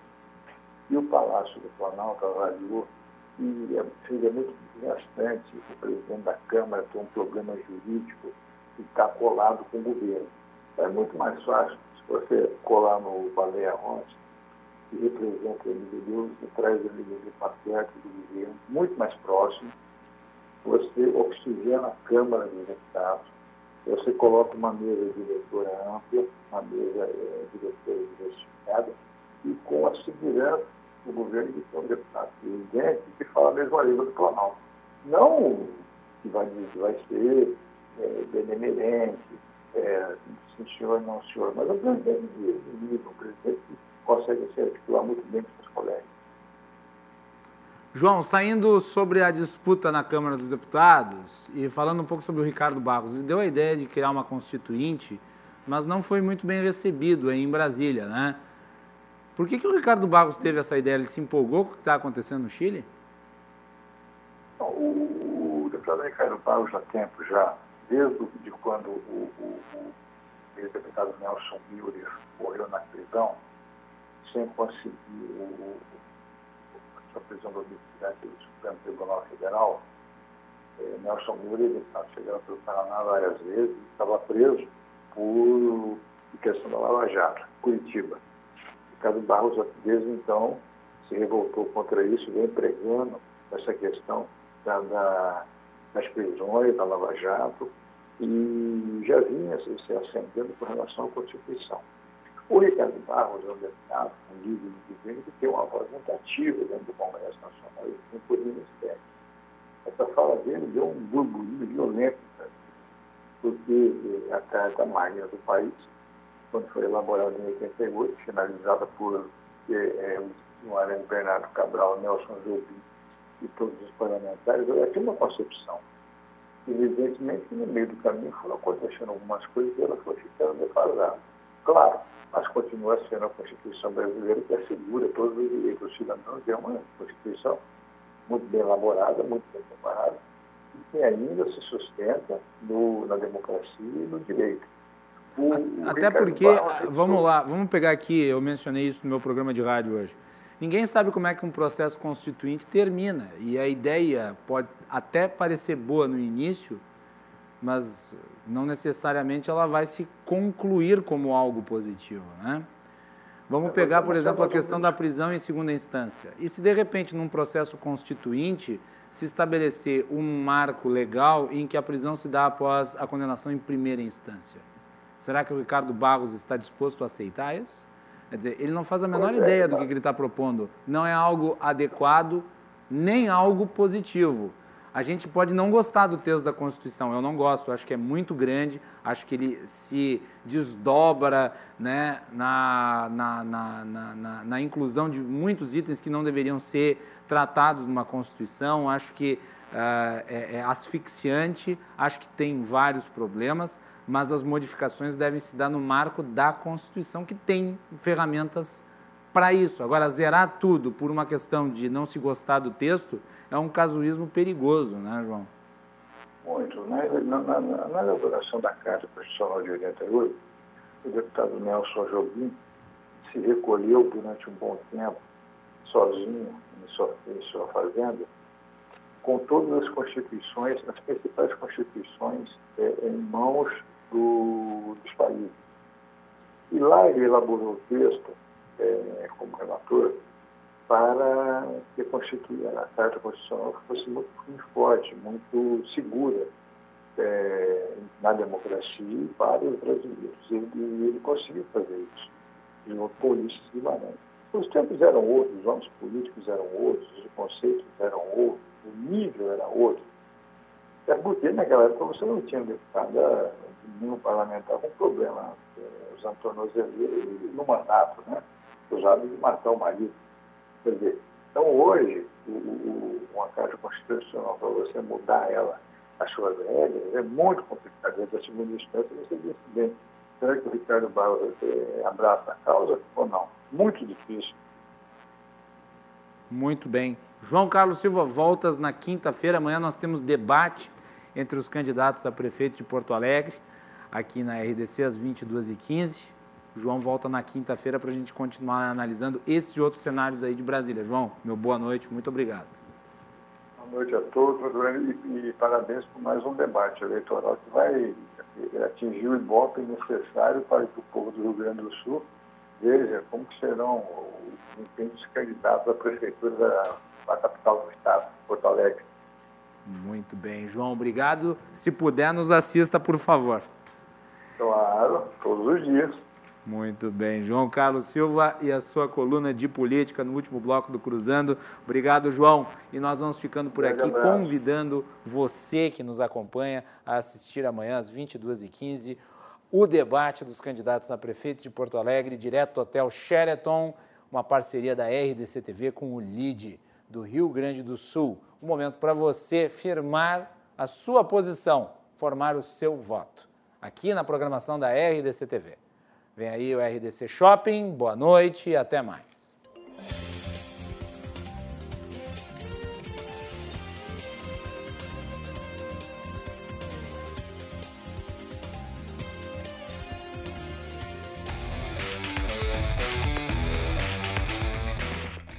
e o Palácio do Planalto avaliou e seria muito desgastante o presidente da Câmara ter um problema jurídico e estar colado com o governo. É muito mais fácil se você colar no Baleia Rossi, que representa o MDB, e traz o MDB para perto do governo, muito mais próximo, você oxigena a Câmara dos Deputados, você coloca uma mesa diretora ampla, uma mesa é, diretora diversificada, e com a segurança do governo de ter um deputado presidente que fala a mesma língua do Planalto. Não que vai, que vai ser é, benemerente, é, sim senhor, não senhor, mas o presidente de nível, o presidente que consegue se articular muito bem com os colegas.
João, saindo sobre a disputa na Câmara dos Deputados e falando um pouco sobre o Ricardo Barros, ele deu a ideia de criar uma constituinte, mas não foi muito bem recebido em Brasília, né? Por que, que o Ricardo Barros teve essa ideia? Ele se empolgou com o que está acontecendo no Chile?
O, o deputado Ricardo Barros, há tempo já, desde de quando o, o, o ex-deputado Nelson Müller morreu na prisão, sem conseguir o, a prisão do Supremo Tribunal Federal, eh, Nelson Moura estava chegando pelo Paraná várias vezes, estava preso por questão da Lava Jato, Curitiba. Ricardo Barros, desde então, se revoltou contra isso, vem pregando essa questão da, da, das prisões, da Lava Jato, e já vinha se, se acendendo com relação à Constituição. O Ricardo Barros é um deputado, um líder governo, que tem uma voz muito ativa dentro do Congresso Nacional e tem por ministério. Essa fala dele deu um burburinho violento, porque a Carta Magna do país, quando foi elaborada em 88, finalizada por é, é, o Arém Bernardo Cabral, Nelson Jobim e todos os parlamentares, ela tinha uma concepção. Evidentemente, no meio do caminho foram acontecendo algumas coisas e ela foi ficando defasada. Claro, mas continua sendo a Constituição brasileira que assegura todos os direitos dos cidadãos. É uma Constituição muito bem elaborada, muito bem preparada, e que ainda se sustenta no, na democracia e no direito.
O, Até porque, vamos lá, vamos pegar aqui, eu mencionei isso no meu programa de rádio hoje. Ninguém sabe como é que um processo constituinte termina. E a ideia pode até parecer boa no início, mas não necessariamente ela vai se concluir como algo positivo, né? Vamos pegar, por exemplo, a questão da prisão em segunda instância. E se de repente num processo constituinte se estabelecer um marco legal em que a prisão se dá após a condenação em primeira instância? Será que o Ricardo Barros está disposto a aceitar isso? Quer dizer, ele não faz a menor ideia do que ele está propondo. Não é algo adequado, nem algo positivo. A gente pode não gostar do texto da Constituição, eu não gosto, acho que é muito grande, acho que ele se desdobra né, na, na, na, na, inclusão de muitos itens que não deveriam ser tratados numa Constituição, acho que uh, é, é asfixiante, acho que tem vários problemas, mas as modificações devem se dar no marco da Constituição, que tem ferramentas para isso. Agora, zerar tudo por uma questão de não se gostar do texto é um casuísmo perigoso, né, João?
Muito. Na, na, na, na elaboração da Carta Constitucional de 88, o deputado Nelson Jobim se recolheu durante um bom tempo, sozinho, em sua, em sua fazenda, com todas as constituições, as principais constituições, é, em mãos do, dos países. E lá ele elaborou o texto é, como relator, para que a Carta Constitucional fosse muito, muito forte, muito segura é, na democracia e para os brasileiros. E ele, ele conseguiu fazer isso, junto com Ulisses Guimarães. Os tempos eram outros, os homens políticos eram outros, os conceitos eram outros, o nível era outro. É porque naquela época você não tinha deputada, nenhum parlamentar com problema, é, usando tornozeleira no mandato, né? Acusado de matar o marido. Quer dizer, então hoje, o, uma Carta Constitucional, para você mudar ela as suas regras, é muito complicado. Desde a segunda instância você decidir será que o Ricardo Barros eh, abraça a causa ou não. Muito difícil.
Muito bem. João Carlos Silva, voltas na quinta-feira. Amanhã nós temos debate entre os candidatos a prefeito de Porto Alegre, aqui na RDC, às 22h15. O João volta na quinta-feira para a gente continuar analisando esses e outros cenários aí de Brasília. João, meu boa noite, muito obrigado.
Boa noite a todos e, e parabéns por mais um debate eleitoral que vai atingir o ibope necessário para que o povo do Rio Grande do Sul veja como serão os candidatos à prefeitura da, da capital do estado, Porto Alegre.
Muito bem, João, obrigado. Se puder, nos assista, por favor.
Claro, todos os dias.
Muito bem. João Carlos Silva e a sua coluna de política no último bloco do Cruzando. Obrigado, João. E nós vamos ficando por aqui, convidando você que nos acompanha a assistir amanhã às 22h15 o debate dos candidatos a prefeito de Porto Alegre, direto do Hotel Sheraton, uma parceria da RDC TV com o LIDE do Rio Grande do Sul. Um momento para você firmar a sua posição, formar o seu voto, aqui na programação da RDC TV. Vem aí o RDC Shopping, boa noite e até mais.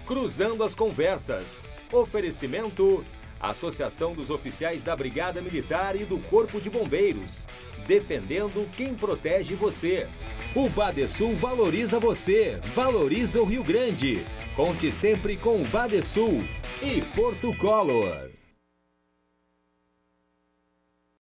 Cruzando as Conversas. Oferecimento: Associação dos Oficiais da Brigada Militar e do Corpo de Bombeiros. Defendendo quem protege você. O Badesul valoriza você, valoriza o Rio Grande. Conte sempre com o Badesul e Porto Color.